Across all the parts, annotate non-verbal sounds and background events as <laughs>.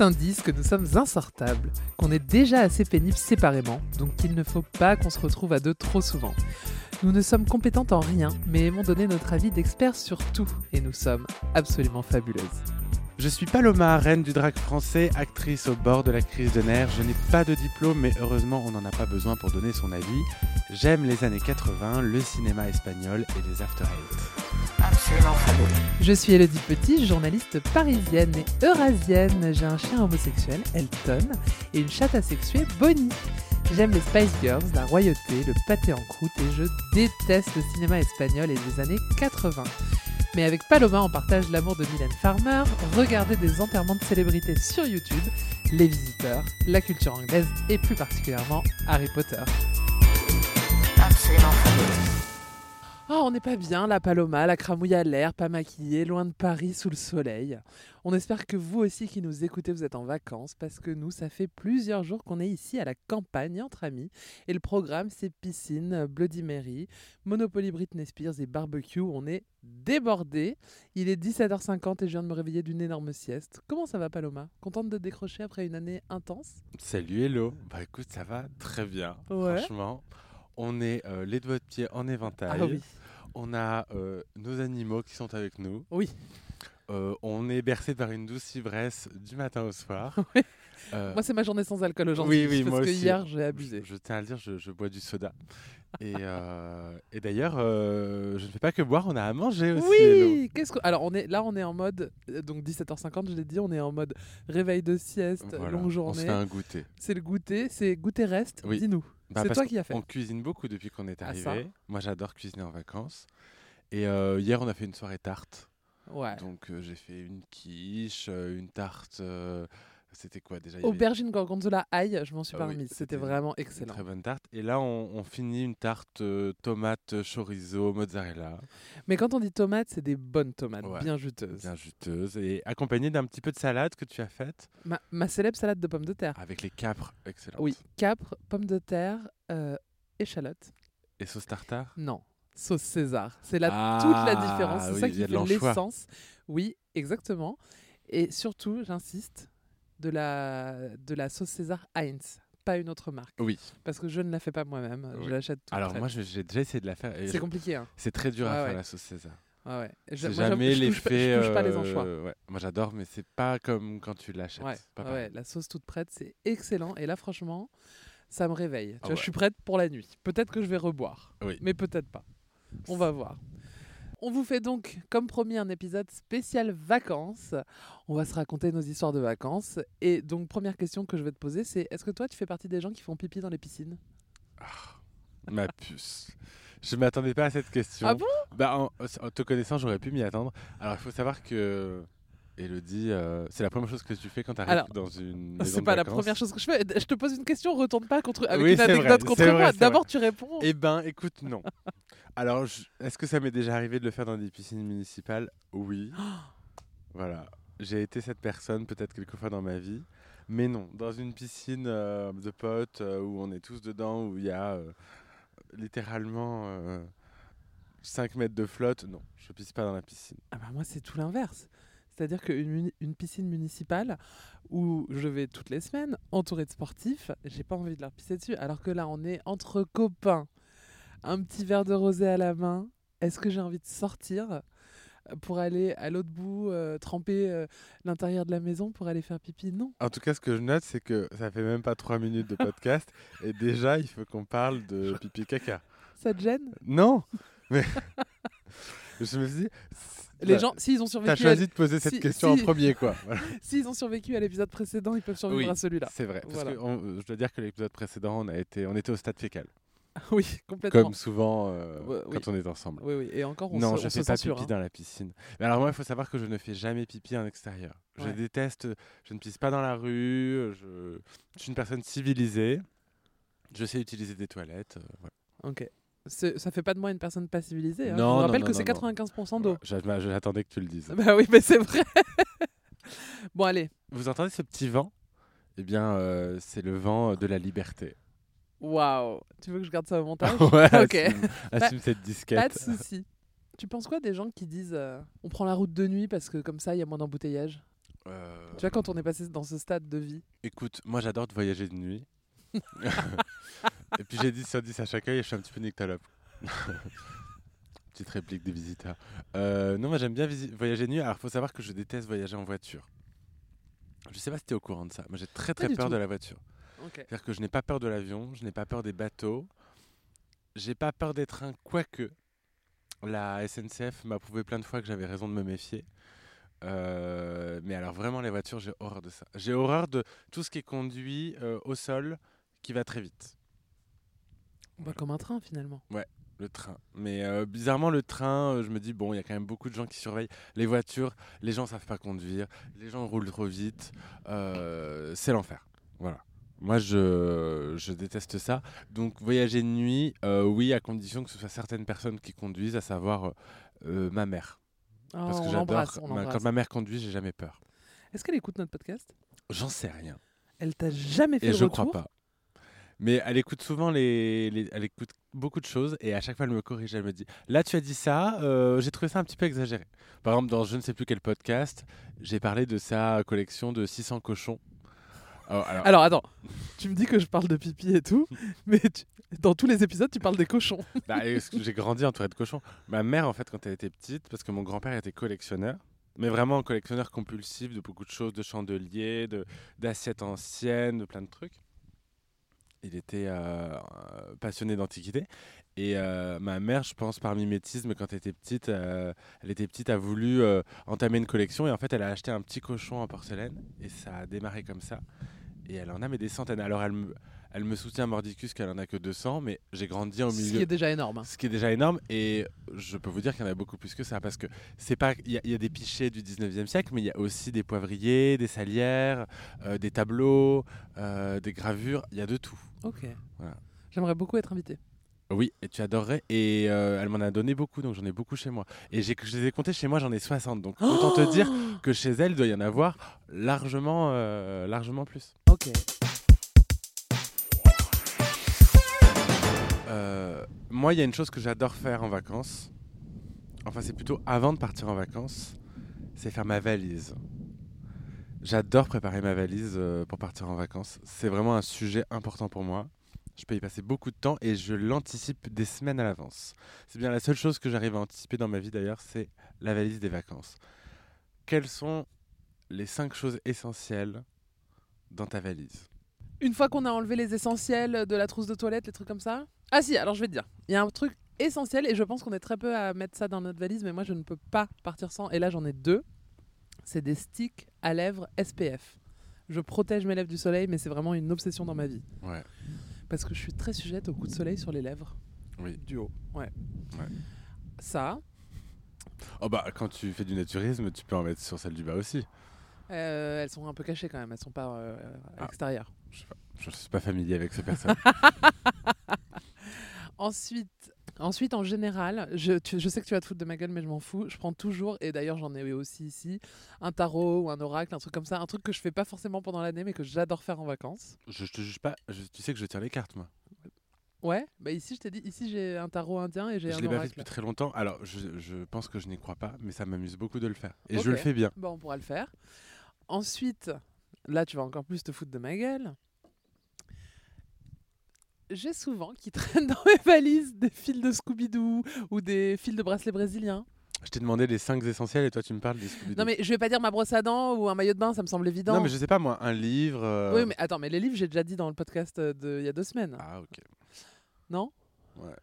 Certains disent que nous sommes insortables, qu'on est déjà assez pénibles séparément, donc qu'il ne faut pas qu'on se retrouve à deux trop souvent. Nous ne sommes compétentes en rien, mais aimons donner notre avis d'experts sur tout, et nous sommes absolument fabuleuses. Je suis Paloma, reine du drag français, actrice au bord de la crise de nerfs. Je n'ai pas de diplôme, mais heureusement, on n'en a pas besoin pour donner son avis. J'aime les années 80, le cinéma espagnol et les after. Absolument fabuleux. Je suis Elodie Petit, journaliste parisienne et eurasienne. J'ai un chien homosexuel, Elton, et une chatte asexuée, Bonnie. J'aime les Spice Girls, la royauté, le pâté en croûte et je déteste le cinéma espagnol et les années 80. Mais avec Paloma, on partage l'amour de Mylène Farmer, regarder des enterrements de célébrités sur YouTube, les visiteurs, la culture anglaise et plus particulièrement Harry Potter. Oh, on n'est pas bien, la Paloma, la cramouille à l'air, pas maquillée, loin de Paris, sous le soleil. On espère que vous aussi qui nous écoutez, vous êtes en vacances, parce que nous, ça fait plusieurs jours qu'on est ici à la campagne entre amis. Et le programme, c'est piscine, Bloody Mary, Monopoly Britney Spears et barbecue. On est débordés. Il est 17h50 et je viens de me réveiller d'une énorme sieste. Comment ça va, Paloma? Contente de décrocher après une année intense? Salut Hello. Bah écoute, ça va très bien. Ouais. Franchement, on est euh, les doigts de pied en éventail. Ah oui. On a euh, nos animaux qui sont avec nous. Oui. Euh, on est bercé par une douce ivresse du matin au soir. <laughs> Oui. Euh, Moi, c'est ma journée sans alcool aujourd'hui. Oui, oui, parce moi que aussi. hier, j'ai abusé. Je, je tiens à le dire, je, je bois du soda. Et, euh, et d'ailleurs, je ne fais pas que boire, on a à manger aussi. Oui, qu'est-ce que alors on est là on est en mode donc 17h50 je l'ai dit on est en mode réveil de sieste Voilà, longue On se journée fait un goûter. c'est le goûter c'est goûter reste Oui. dis-nous Bah, c'est toi qui as fait On cuisine beaucoup depuis qu'on est Ah, arrivé. Moi, j'adore cuisiner en vacances. Et euh, hier, on a fait une soirée tarte. ouais Donc, euh, j'ai fait une quiche, euh, une tarte. Euh, c'était quoi déjà avait aubergine gorgonzola ail je m'en suis Ah pas remise. c'était c'était vraiment excellent. très bonne tarte. Et là, on, on finit une tarte euh, tomate, chorizo, mozzarella, mais quand on dit tomates c'est des bonnes tomates Ouais, bien juteuses. bien juteuse, et accompagnée d'un petit peu de salade que tu as faite. Ma, ma célèbre salade de pommes de terre. Avec les capres excellentes. oui capre pommes de terre euh, échalotes. Et sauce tartare? Non sauce César. C'est là Ah, toute la différence. C'est oui, ça qui fait l'essence. Oui exactement. Et surtout j'insiste de la de la sauce César Heinz pas une autre marque Oui. parce que je ne la fais pas moi-même je l'achète toute Alors, moi, je- j'ai déjà essayé de la faire. c'est je- compliqué hein C'est très dur à faire la sauce César. ouais, ouais. Je- moi, jamais je l'effet. je touche pas les euh, anchois ouais. Moi j'adore, mais c'est pas comme quand tu l'achètes. ouais, ouais, la sauce toute prête c'est excellent et là franchement ça me réveille tu Ah vois, je suis prête pour la nuit peut-être que je vais reboire Oui. mais peut-être pas on va voir on vous fait donc, comme promis, un épisode spécial vacances. On va se raconter nos histoires de vacances. Et donc, première question que je vais te poser, c'est est-ce que toi, tu fais partie des gens qui font pipi dans les piscines? Ma puce. Je m'attendais pas à cette question. Ah bon? Bah, en, en te connaissant, j'aurais pu m'y attendre. Alors, il faut savoir que Elodie, euh, c'est la première chose que tu fais quand tu arrives Alors, dans une <laughs> maison C'est de pas la première chose que je fais. Je te pose une question, retourne pas contre avec Oui, une vrai, anecdote c'est contre vrai, moi. D'abord, tu réponds. Eh ben, écoute, non. Alors, je- est-ce que ça m'est déjà arrivé de le faire dans des piscines municipales? Oui. <gasps> voilà. J'ai été cette personne peut-être quelques fois dans ma vie. Mais non, dans une piscine euh, de potes euh, où on est tous dedans, où il y a euh, littéralement 5 mètres de flotte, non, je pisse pas dans la piscine. Ah bah moi, c'est tout l'inverse. C'est-à-dire qu'une une piscine municipale où je vais toutes les semaines, entourée de sportifs, j'ai pas envie de leur pisser dessus. Alors que là, on est entre copains, un petit verre de rosé à la main. Est-ce que j'ai envie de sortir euh, pour aller à l'autre bout, euh, tremper euh, l'intérieur de la maison pour aller faire pipi? Non. En tout cas, ce que je note, c'est que ça fait même pas 3 minutes de podcast <laughs> et déjà, il faut qu'on parle de pipi caca. Ça te gêne? Non <laughs> Mais <laughs> je me suis dit, Les gens, s'ils ont T'as survécu, à choisi de poser cette si- question si- en premier, quoi. Voilà. l- s'ils ont survécu à l'épisode précédent, ils peuvent survivre Oui. à celui-là. C'est vrai. Parce Voilà. que on- je dois dire que l'épisode précédent, on, a été, on était au stade fécal. <laughs> oui, complètement. Comme souvent euh, Ouais, oui. quand on est ensemble. Oui, oui. Et encore, on non, se, je on fais pas censure, pipi hein. dans la piscine. Mais alors moi, il faut savoir que je ne fais jamais pipi en extérieur. Je déteste, je ne pisse pas dans la rue, je, je suis une personne civilisée. Je sais utiliser des toilettes. euh. Ok. Ça fait pas de moi une personne pas civilisée. hein. Non, je vous rappelle non, que c'est non. 95% d'eau. J'a- J'attendais que tu le dises. <laughs> Bah oui, mais c'est vrai. <laughs> bon, allez. Vous entendez ce petit vent? Eh bien, euh, c'est le vent de la liberté. Waouh. Tu veux que je garde ça au <laughs> montage? Ouais, Ok. assume, assume cette Pas de disquette. souci. Tu penses quoi des gens qui disent euh, on prend la route de nuit parce que comme ça il y a moins d'embouteillage Euh, Tu vois, quand on est passé dans ce stade de vie. Écoute, moi j'adore de voyager de nuit. <laughs> et puis j'ai 10 sur 10 à chaque œil et je suis un petit peu nyctalope. <laughs> Petite réplique des visiteurs. Euh, non, moi j'aime bien voyager de nuit. Alors faut savoir que je déteste voyager en voiture. Je sais pas si tu es au courant de ça. Moi j'ai très très peur tout. de la voiture. C'est-à-dire que je n'ai pas peur de l'avion, je n'ai pas peur des bateaux, j'ai pas peur des trains, quoique la SNCF m'a prouvé plein de fois que j'avais raison de me méfier. Euh, mais alors vraiment les voitures, j'ai horreur de ça. J'ai horreur de tout ce qui est conduit euh, au sol qui va très vite. Bah, comme un train finalement. Le train. Mais euh, bizarrement, le train, je me dis, bon, il y a quand même beaucoup de gens qui surveillent. Les voitures, les gens savent pas conduire, les gens roulent trop vite. c'est l'enfer. Voilà. Moi, je, je déteste ça. Donc, voyager de nuit, euh, oui, à condition que ce soit certaines personnes qui conduisent, à savoir euh, ma mère. Oh, Parce que on j'adore. Quand ma mère conduit, j'ai jamais peur. Est-ce qu'elle écoute notre podcast? J'en sais rien. Elle t'a jamais fait Et le je retour? crois pas. Mais elle écoute souvent les, les- Elle écoute beaucoup de choses et à chaque fois elle me corrige. Elle me dit Là, tu as dit ça, euh, j'ai trouvé ça un petit peu exagéré. Par exemple, dans je ne sais plus quel podcast, j'ai parlé de sa collection de 600 cochons. Oh, alors, Alors attends, tu me dis que je parle de pipi et tout, <laughs> mais tu- dans tous les épisodes tu parles des cochons. <laughs> bah, j'ai grandi entouré de cochons. Ma mère, en fait, quand elle était petite, parce que mon grand-père était collectionneur, mais vraiment un collectionneur compulsif de beaucoup de choses, de chandeliers, de, d'assiettes anciennes, de plein de trucs. Il était euh, euh, passionné d'antiquité. Et euh, ma mère, je pense, par mimétisme, quand elle était petite, euh, elle était petite, a voulu euh, entamer une collection. Et en fait, elle a acheté un petit cochon en porcelaine. Et ça a démarré comme ça. Et elle en a mais des centaines. Alors, elle me, elle me soutient mordicus qu'elle en a que 200, mais j'ai grandi au Ce milieu. qui est déjà énorme. hein. Ce qui est déjà énorme, et je peux vous dire qu'il y en a beaucoup plus que ça, parce que c'est pas, il y, a- il y a des pichets du 19e siècle, mais il y a aussi des poivriers, des salières, euh, des tableaux, euh, des gravures, il y a de tout. Ok. Voilà. J'aimerais beaucoup être invité. Oui, et tu adorerais, et euh, elle m'en a donné beaucoup, donc j'en ai beaucoup chez moi. Et j'ai, je les ai comptés chez moi, j'en ai 60, donc autant te dire que chez elle, il doit y en avoir largement, euh, largement plus. Ok. Euh, moi, il y a une chose que j'adore faire en vacances. Enfin, c'est plutôt avant de partir en vacances. C'est faire ma valise. J'adore préparer ma valise pour partir en vacances. C'est vraiment un sujet important pour moi. Je peux y passer beaucoup de temps et je l'anticipe des semaines à l'avance. C'est bien la seule chose que j'arrive à anticiper dans ma vie d'ailleurs, c'est la valise des vacances. Quelles sont les cinq choses essentielles dans ta valise? Une fois qu'on a enlevé les essentiels de la trousse de toilette, les trucs comme ça? Ah si, alors je vais te dire. Il y a un truc essentiel et je pense qu'on est très peu à mettre ça dans notre valise, mais moi je ne peux pas partir sans. Et là j'en ai deux. C'est des sticks à lèvres SPF. Je protège mes lèvres du soleil, mais c'est vraiment une obsession dans ma vie. Ouais. Parce que je suis très sujette au coup de soleil sur les lèvres. Oui. Du haut. Ouais. Ouais. Ça. Oh bah quand tu fais du naturisme, tu peux en mettre sur celle du bas aussi. euh, elles sont un peu cachées quand même. Elles sont pas euh, Ah. l'extérieur. Je ne suis pas familier avec ces personnes. <laughs> Ensuite, ensuite, en général, je, tu- je sais que tu vas te foutre de ma gueule, mais je m'en fous. Je prends toujours, et d'ailleurs j'en ai aussi ici, un tarot ou un oracle, un truc comme ça, un truc que je fais pas forcément pendant l'année, mais que j'adore faire en vacances. je, je te juge pas, je- tu sais que je tire les cartes moi. Ouais, bah ici je t'ai dit, ici j'ai un tarot indien et j'ai Je un l'ai pas fait oracle. depuis très longtemps. Alors je, je pense que je n'y crois pas, mais ça m'amuse beaucoup de le faire. Et je le fais bien. Bon, on pourra le faire. Ensuite, là tu vas encore plus te foutre de ma gueule. J'ai souvent qui <laughs> traînent dans mes valises des fils de Scooby-Doo ou des fils de bracelet brésilien. Je t'ai demandé les 5 essentiels et toi tu me parles des Scooby-Doo. Non mais je vais pas dire ma brosse à dents ou un maillot de bain, ça me semble évident. Non, mais je sais pas moi, un livre. euh, Oui, mais attends, mais les livres, j'ai déjà dit dans le podcast euh, de il y a deux semaines. Ah ok. Non? Ouais.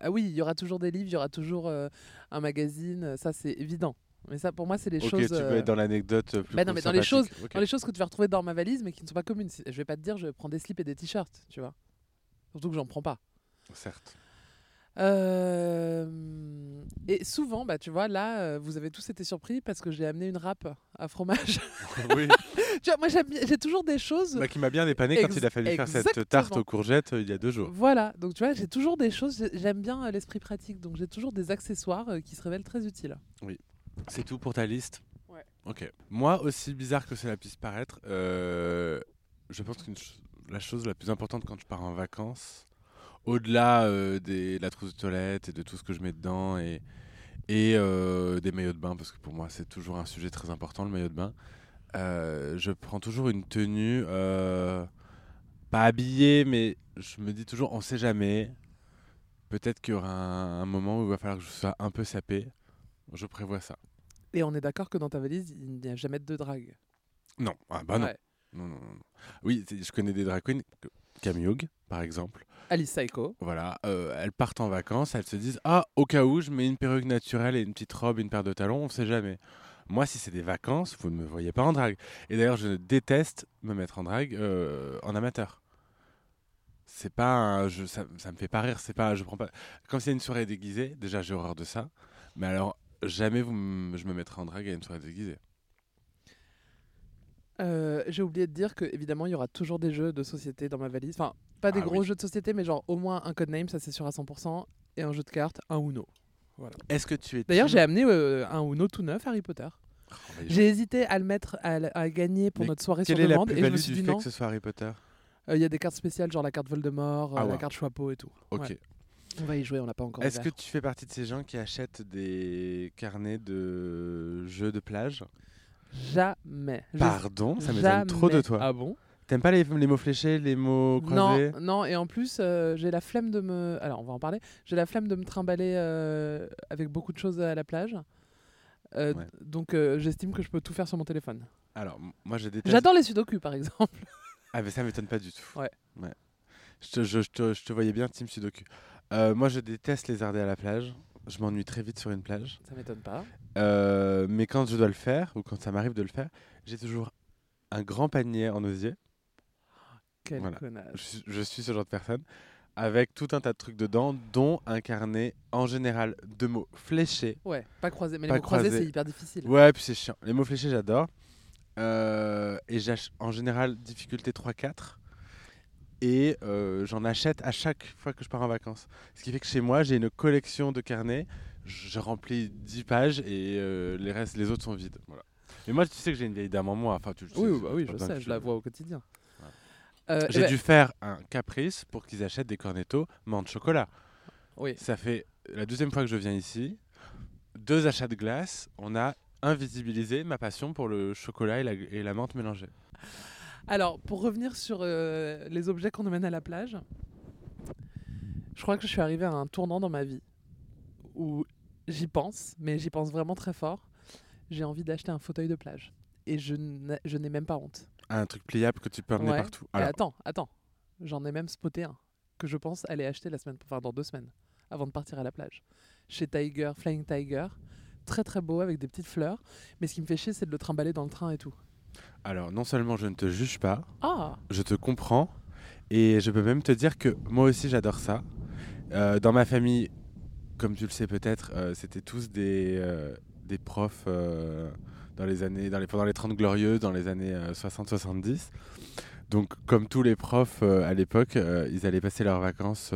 Ah oui, il y aura toujours des livres, il y aura toujours euh, un magazine, euh, ça c'est évident. Mais ça, pour moi, c'est les Ok, choses. tu peux euh, être dans l'anecdote euh, plus bah non, mais dans les sympathique. Ok. dans les choses que tu vas retrouver dans ma valise, mais qui ne sont pas communes. Si- Je vais pas te dire, je prends des slips et des t-shirts, tu vois. Surtout que j'en prends pas. Certes. Euh, Et souvent, bah, tu vois, là, euh, vous avez tous été surpris parce que j'ai amené une râpe à fromage. <laughs> oui. tu vois, moi, j'ai toujours des choses. Bah, qui m'a bien dépanné quand il a fallu faire cette tarte aux courgettes euh, il y a deux jours. Voilà, donc tu vois, j'ai toujours des choses, j'ai- j'aime bien euh, l'esprit pratique, donc j'ai toujours des accessoires qui se révèlent très utiles. C'est tout pour ta liste? Ouais. Ok. Moi, aussi bizarre que cela puisse paraître, je pense que la chose la plus importante quand je pars en vacances, au-delà euh, de la trousse de toilette et de tout ce que je mets dedans et, et euh, des maillots de bain, parce que pour moi c'est toujours un sujet très important le maillot de bain, euh, je prends toujours une tenue, pas habillée, mais je me dis toujours, on sait jamais. Peut-être qu'il y aura un, un moment où il va falloir que je sois un peu sapé. Je prévois ça. Et on est d'accord que dans ta valise, il n'y a jamais de drague? Non, ah bah non. Ouais. Non, non, non. Oui, je connais des drag queens, que- Camille par exemple. Alice Psycho. Voilà, euh, elles partent en vacances, elles se disent Ah, au cas où, je mets une perruque naturelle et une petite robe, une paire de talons, on sait jamais. Moi, si c'est des vacances, vous ne me voyez pas en drague. Et d'ailleurs, je déteste me mettre en drague euh, en amateur. C'est pas un- ça, ça me fait pas rire, c'est pas je prends pas quand c'est une soirée déguisée, déjà j'ai horreur de ça. Mais alors jamais vous je me mettrai en drague à une soirée déguisée. Euh, J'ai oublié de dire que évidemment il y aura toujours des jeux de société dans ma valise. Enfin, pas des Ah gros oui. jeux de société, mais genre au moins un codename, ça c'est sûr à 100%, et un jeu de cartes, un Uno. Est-ce que tu es D'ailleurs, j'ai amené euh, un Uno tout neuf Harry Potter. Oh, J'ai hésité à le mettre à, gagner pour Mais notre soirée sur Quelle est demande, plus-value du dit fait non. que ce soit Harry Potter? Euh, Il y a des cartes spéciales, genre la carte Voldemort, Ah la carte Choixpeau et tout. Ok. Ouais. On va y jouer, on l'a pas encore Est-ce que tu fais partie de ces gens qui achètent des carnets de jeux de plage? Jamais. Je- Pardon, ça m'étonne trop de jamais. toi. Ah bon? T'aimes pas les, les mots fléchés, les mots croisés? Non, non, et en plus, euh, j'ai la flemme de me. Alors, on va en parler. J'ai la flemme de me trimballer euh, avec beaucoup de choses à la plage. Euh, Ouais. Donc, euh, j'estime que je peux tout faire sur mon téléphone. Alors, m- moi je déteste. J'adore les sudoku, par exemple. <laughs> Ah, mais ça m'étonne pas du tout. Ouais. Je, te, je, je te, je te voyais bien, Team Sudoku. Euh, moi je déteste lézarder à la plage. Je m'ennuie très vite sur une plage. Ça m'étonne pas. Euh, mais quand je dois le faire, ou quand ça m'arrive de le faire, j'ai toujours un grand panier en osier. Quel Voilà. Je, suis- je suis ce genre de personne. Avec tout un tas de trucs dedans, dont un carnet en général de mots fléchés. Ouais, pas croisé. Mais Pas les mots croisés, croisés. c'est hyper difficile. Ouais, puis c'est chiant. Les mots fléchés, j'adore. Euh, et j'ach- en général, difficulté 3-4. Et euh, j'en achète à chaque fois que je pars en vacances. Ce qui fait que chez moi, j'ai une collection de carnets. Je remplis 10 pages et euh, les, restes, les autres sont vides. Voilà. Mais moi, tu sais que j'ai une vieille dame en moi. Enfin, tu Oui, c'est bah oui, je sais, je la vois au quotidien. Voilà. Euh, eh J'ai ben, dû faire un caprice pour qu'ils achètent des cornettos menthe chocolat. Oui. Ça fait la deuxième fois que je viens ici. Deux achats de glace. On a invisibilisé ma passion pour le chocolat et la, et la menthe mélangée. Alors, pour revenir sur euh, les objets qu'on emmène à la plage, je crois que je suis arrivée à un tournant dans ma vie où j'y pense, mais j'y pense vraiment très fort. J'ai envie d'acheter un fauteuil de plage. Et je n'a- je n'ai même pas honte. Un truc pliable que tu peux emmener Ouais. partout. Et attends, attends. J'en ai même spoté un que je pense aller acheter la semaine, enfin dans deux semaines, avant de partir à la plage. Chez Tiger, Flying Tiger. Très très beau avec des petites fleurs. Mais ce qui me fait chier, c'est de le trimballer dans le train et tout. Alors, non seulement je ne te juge pas, Ah je te comprends. Et je peux même te dire que moi aussi j'adore ça. Euh, dans ma famille, comme tu le sais peut-être, euh, c'était tous des, euh, des profs dans les années, dans les, pendant les 30 glorieuses, dans les années euh, 60-70. Donc comme tous les profs à l'époque, ils allaient passer leurs vacances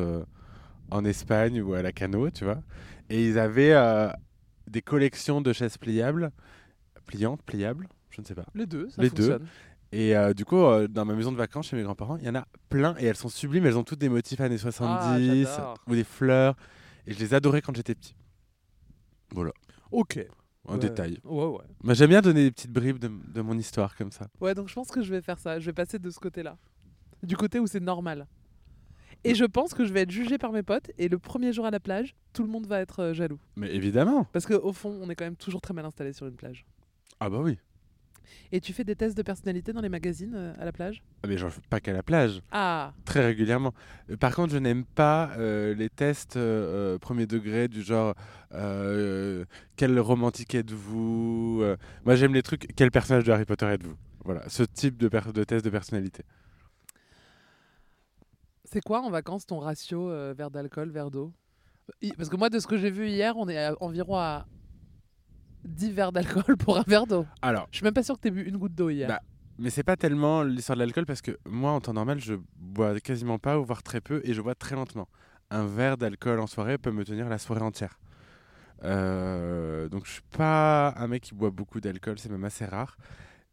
en Espagne ou à la cano, tu vois. Et ils avaient des collections de chaises pliables, pliantes, pliables, je ne sais pas. Les deux, ça Les deux. Et euh, du coup, euh, dans ma maison de vacances chez mes grands-parents, il y en a plein et elles sont sublimes. Elles ont toutes des motifs années 70 Ah, ou des fleurs. Et je les adorais quand j'étais petit. Ok. En Ouais. détail. Ouais, ouais. Mais j'aime bien donner des petites bribes de, de mon histoire comme ça. Ouais, donc je pense que je vais faire ça. Je vais passer de ce côté-là. Du côté où c'est normal. Et je pense que je vais être jugée par mes potes. Et le premier jour à la plage, tout le monde va être euh, jaloux. Mais évidemment. Parce qu'au fond, on est quand même toujours très mal installé sur une plage. Ah bah oui. Et tu fais des tests de personnalité dans les magazines euh, à la plage Ah, Mais j'en fais pas qu'à la plage, Ah. Très régulièrement. Euh, Par contre, je n'aime pas euh, les tests euh, premier degré du genre quel romantique êtes-vous Moi, j'aime les trucs quel personnage de Harry Potter êtes-vous. Voilà, ce type de, test de personnalité. C'est quoi en vacances ton ratio verre d'alcool, verre d'eau? Parce que moi, de ce que j'ai vu hier, on est à- environ à 10 verres d'alcool pour un verre d'eau. Alors, Je suis même pas sûr que tu bu une goutte d'eau hier. Bah, Mais c'est pas tellement l'histoire de l'alcool parce que moi, en temps normal, je bois quasiment pas ou voire très peu et je bois très lentement. Un verre d'alcool en soirée peut me tenir la soirée entière. Euh, donc je suis pas un mec qui boit beaucoup d'alcool, c'est même assez rare.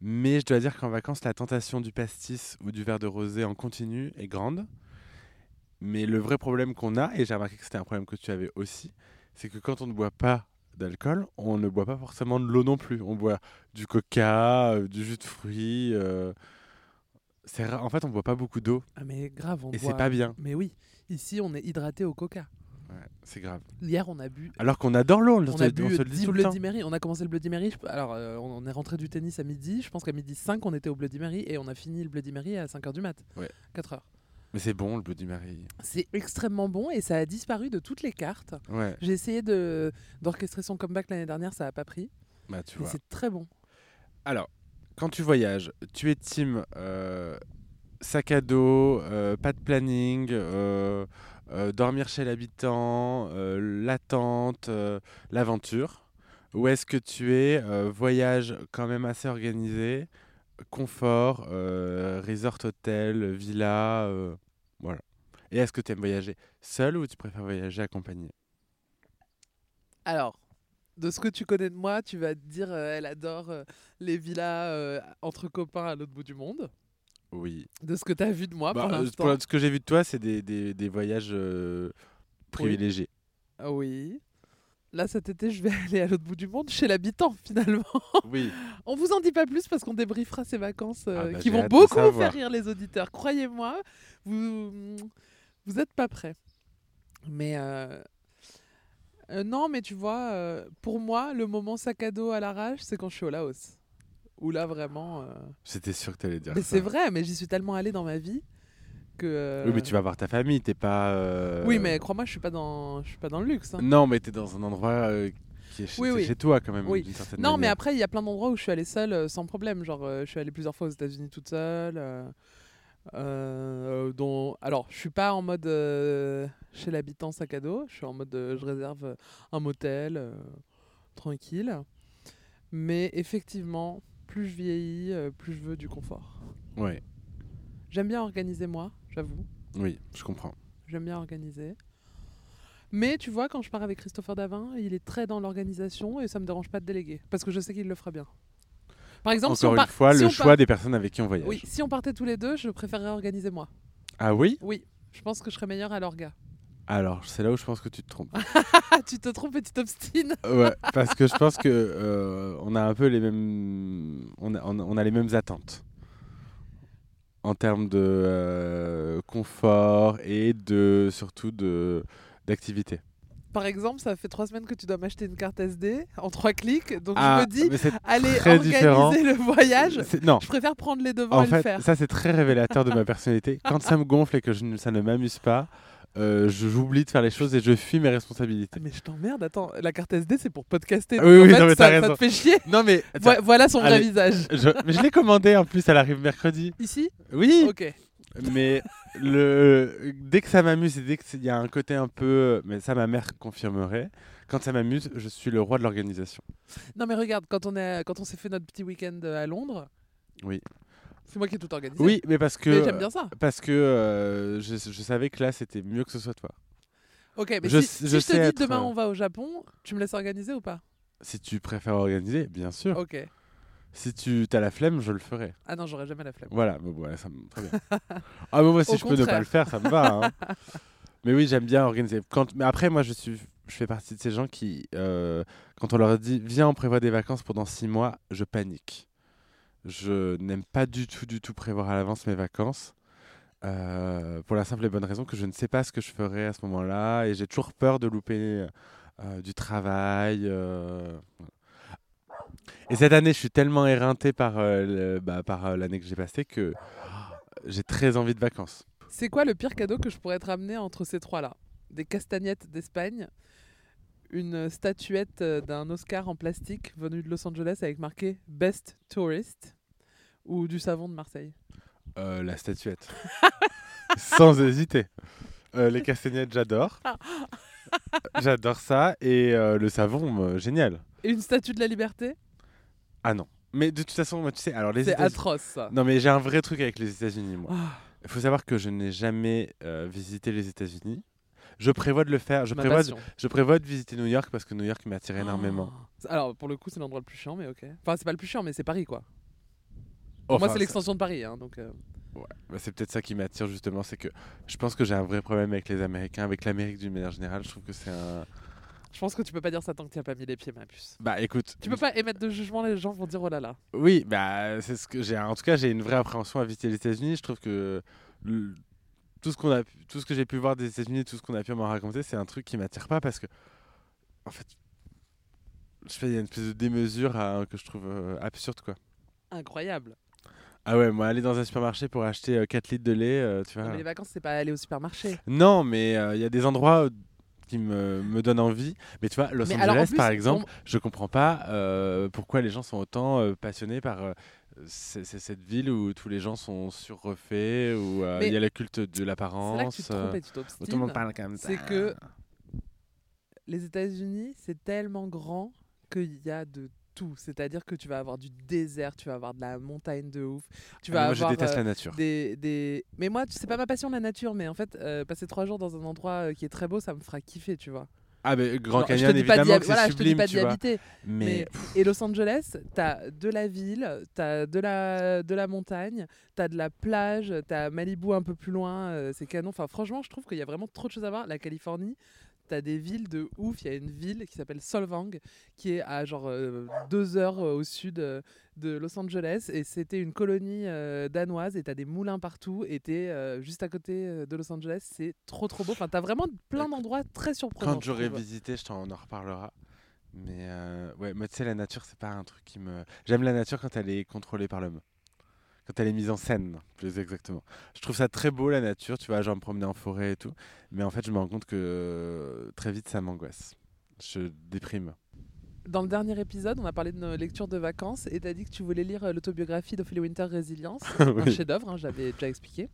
Mais je dois dire qu'en vacances, la tentation du pastis ou du verre de rosé en continu est grande. Mais le vrai problème qu'on a, et j'ai remarqué que c'était un problème que tu avais aussi, c'est que quand on ne boit pas d'alcool, on ne boit pas forcément de l'eau non plus. On boit du coca, euh, du jus de fruits. euh, c'est rare- En fait, on boit pas beaucoup d'eau Ah, mais grave, on et boit- c'est pas bien. Mais oui, ici, on est hydraté au coca. Ouais, c'est grave. Hier, on a bu. Alors qu'on adore l'eau, on, On se- a bu le dit 10 tout le temps. Bloody Mary. On a commencé le Bloody Mary. je- Alors, euh, on est rentré du tennis à midi. Je pense qu'à midi 5, on était au Bloody Mary. Et on a fini le Bloody Mary à 5h du mat. Ouais. 4h. Mais c'est bon, le Bloody Mary. C'est extrêmement bon et ça a disparu de toutes les cartes. Ouais, J'ai essayé de d'orchestrer son comeback l'année dernière, ça a pas pris. bah tu Mais vois. c'est très bon. Alors, quand tu voyages, tu es team euh, sac à dos, euh, pas de planning, euh, dormir chez l'habitant, l'attente, l'aventure Ou est-ce que tu es voyage quand même assez organisé, confort, euh, resort hôtel, villa, euh, voilà. Et est-ce que tu aimes voyager seul ou tu préfères voyager accompagné? Alors, de ce que tu connais de moi, tu vas te dire euh, elle adore euh, les villas euh, entre copains à l'autre bout du monde. Oui. De ce que tu as vu de moi Bah, pour l'instant. ce que j'ai vu de toi, c'est des, des- des voyages privilégiés. Ah Oui. Là, cet été, je vais <laughs> aller à l'autre bout du monde, chez l'habitant, <laughs> finalement. Oui. On vous en dit pas plus parce qu'on débriefera ces vacances euh, Ah bah, qui vont beaucoup faire rire les auditeurs. Croyez-moi, vous vous êtes pas prêts. Mais euh, euh, non, mais tu vois, pour moi, le moment sac à dos à l'arrache, c'est quand je suis au Laos. Où là, vraiment. J'étais sûr que tu allais dire Mais ça. c'est vrai, mais j'y suis tellement allée dans ma vie que. euh, Oui, mais tu vas voir ta famille, t'es pas. euh, Oui, mais crois-moi, je suis pas dans, je suis pas dans le luxe. hein. Non, mais t'es dans un endroit euh, qui est chez, Oui, c'est oui. chez toi quand même. Oui. Non, mais après, il y a plein d'endroits où je suis allée seule sans problème. Genre, je suis allée plusieurs fois aux États-Unis toute seule. euh, dont... Alors, je suis pas en mode euh, chez l'habitant sac à dos. Je suis en mode euh, je réserve un motel tranquille. Mais effectivement, plus je vieillis, plus je veux du confort. Ouais, J'aime bien organiser moi, j'avoue. oui, je comprends. J'aime bien organiser. Mais tu vois, quand je pars avec Christopher Davin, il est très dans l'organisation et ça me dérange pas de déléguer. Parce que je sais qu'il le fera bien. Par exemple, si Encore on, une fois, si le choix des personnes avec qui on voyage. Oui, si on partait tous les deux, je préférerais organiser moi. Ah oui? Oui, je pense que je serais meilleure à l'orga. Alors, c'est là où je pense que tu te trompes. <laughs> <laughs> Tu te trompes et tu t'obstines. <laughs> ouais, parce que je pense que euh, on a un peu les mêmes, on a- on a les mêmes attentes en termes de euh, confort et de surtout de d'activité. Par exemple, ça fait trois semaines que tu dois m'acheter une carte SD en trois clics. Donc Ah, je me dis, allez très organiser différent. le voyage. Non, Je préfère prendre les devants en et le fait, faire. ça c'est très révélateur de ma personnalité. Quand ça me <laughs> gonfle et que je ça ne m'amuse pas, euh, j'oublie de faire les choses et je fuis mes Ah, responsabilités. mais je t'emmerde, attends, la carte SD c'est pour podcaster. Ah donc oui, en oui, fait, non, mais ça, t'as ça te fait chier. Non mais Vo- voilà son vrai visage. je, mais je l'ai commandé en plus, elle arrive mercredi. Ici? Oui, Ok. mais le dès que ça m'amuse et dès qu'il y a un côté un peu, mais ça ma mère confirmerait. Quand ça m'amuse, je suis le roi de l'organisation. Non mais regarde, quand on, est, quand on s'est fait notre petit week-end à Londres, Oui. C'est moi qui ai tout organisé. Oui, mais parce que Mais j'aime bien ça. parce que euh, je, je savais que là c'était mieux que ce soit toi. Ok, mais Je si, sais- si je je te dis être, demain euh, on va au Japon, tu me laisses organiser ou pas? Si tu préfères organiser, bien sûr. Ok. Si tu as la flemme, je le ferai. Ah non, j'aurais jamais la flemme. Voilà, mais bon, ouais, ça me... très bien. ah, mais moi, si Au je peux ne pas le faire, ça me va. hein. <laughs> mais oui, j'aime bien organiser. Quand... Mais après, moi, je, suis... je fais partie de ces gens qui, euh, quand on leur dit viens, on prévoit des vacances pendant six mois, je panique. Je n'aime pas du tout, du tout prévoir à l'avance mes vacances. euh, pour la simple et bonne raison que je ne sais pas ce que je ferai à ce moment-là et j'ai toujours peur de louper euh, du travail. euh. Et cette année, je suis tellement éreinté par, euh, bah, par euh, l'année que j'ai passée que j'ai très envie de vacances. C'est quoi le pire cadeau que je pourrais te ramener entre ces trois-là? Des castagnettes d'Espagne, une statuette euh, d'un Oscar en plastique venu de Los Angeles avec marqué Best Tourist ou du savon de Marseille. Euh, la statuette. <laughs> Sans hésiter. Euh, les castagnettes, j'adore. <laughs> j'adore ça. Et euh, le savon, génial. Et une statue de la liberté? Ah non. Mais de toute façon, moi, tu sais, alors les C'est atroce ça. Non, mais j'ai un vrai truc avec les États-Unis, moi. Ah, Il faut savoir que je n'ai jamais visité les États-Unis. Je prévois de le faire. Je prévois, de, passion. je prévois de visiter New York parce que New York m'attire énormément. Ah. Alors pour le coup c'est l'endroit le plus chiant mais ok. Enfin c'est pas le plus chiant mais c'est Paris quoi. Enfin, Moi c'est l'extension de Paris hein, donc. euh, Ouais, bah, c'est peut-être ça qui m'attire justement, c'est que je pense que j'ai un vrai problème avec les Américains, avec l'Amérique d'une manière générale. Je trouve que c'est un, Je pense que tu peux pas dire ça tant que tu n'as pas mis les pieds, ma puce. Bah écoute. Tu peux pas émettre de jugement, les gens vont dire oh là là. Oui, bah c'est ce que j'ai. En tout cas, j'ai une vraie appréhension à visiter les États-Unis. Je trouve que le- tout ce qu'on a, tout ce que j'ai pu voir des États-Unis, tout ce qu'on a pu m'en raconter, c'est un truc qui m'attire pas parce que, en fait, je il y a une espèce de démesure à- que je trouve euh, absurde quoi. Incroyable. Ah ouais, moi aller dans un supermarché pour acheter euh, 4 litres de lait, euh, tu vois. Non, mais les vacances, c'est pas aller au supermarché. Non, mais euh, il y a des endroits qui me, me donnent envie. Mais tu vois, Los Mais Angeles, alors, en plus, par exemple, on- je comprends pas pourquoi les gens sont autant passionnés par euh, c- c- cette ville où tous les gens sont surrefaits, où euh, il y a le culte de C'est là que l'apparence, tu te euh, trompes et tu tout le monde parle comme ça. C'est que les États-Unis, c'est tellement grand qu'il y a de tout. C'est-à-dire que tu vas avoir du désert, tu vas avoir de la montagne de ouf. Tu Ah, vas moi, je avoir déteste euh, la nature. des, des... Mais moi, c'est pas ma passion la nature, mais en fait, euh, passer trois jours dans un endroit qui est très beau, ça me fera kiffer, tu vois. Ah, mais Grand je te Canyon, dis pas d'y évidemment, hab- que voilà, c'est je te dis sublime, pas d'y habiter. Mais, Mais, et Los Angeles, t'as de la ville, t'as de la, de la montagne, t'as de la plage, t'as Malibu un peu plus loin, euh, c'est canon. Enfin, franchement, je trouve qu'il y a vraiment trop de choses à voir. La Californie, t'as des villes de ouf. Il y a une ville qui s'appelle Solvang, qui est à genre euh, deux heures euh, au sud euh, de Los Angeles. Et c'était une colonie euh, danoise. Et t'as des moulins partout. Et t'es juste à côté de Los Angeles. C'est trop, trop beau. Enfin, t'as vraiment plein d'endroits très surprenants. quand j'aurai visité, je t'en en reparlera. Mais ouais, moi, tu sais, la nature, c'est pas un truc qui me. J'aime la nature quand elle est contrôlée par l'homme. Quand elle est mise en scène, plus exactement. Je trouve ça très beau, la nature, tu vois, genre me promener en forêt et tout. Mais en fait, je me rends compte que euh, très vite, ça m'angoisse. Je déprime. Dans le dernier épisode, on a parlé de nos lectures de vacances et t'as dit que tu voulais lire euh, l'autobiographie d'Ophélie Winter Résilience, <laughs> un chef-d'œuvre, hein, j'avais déjà expliqué.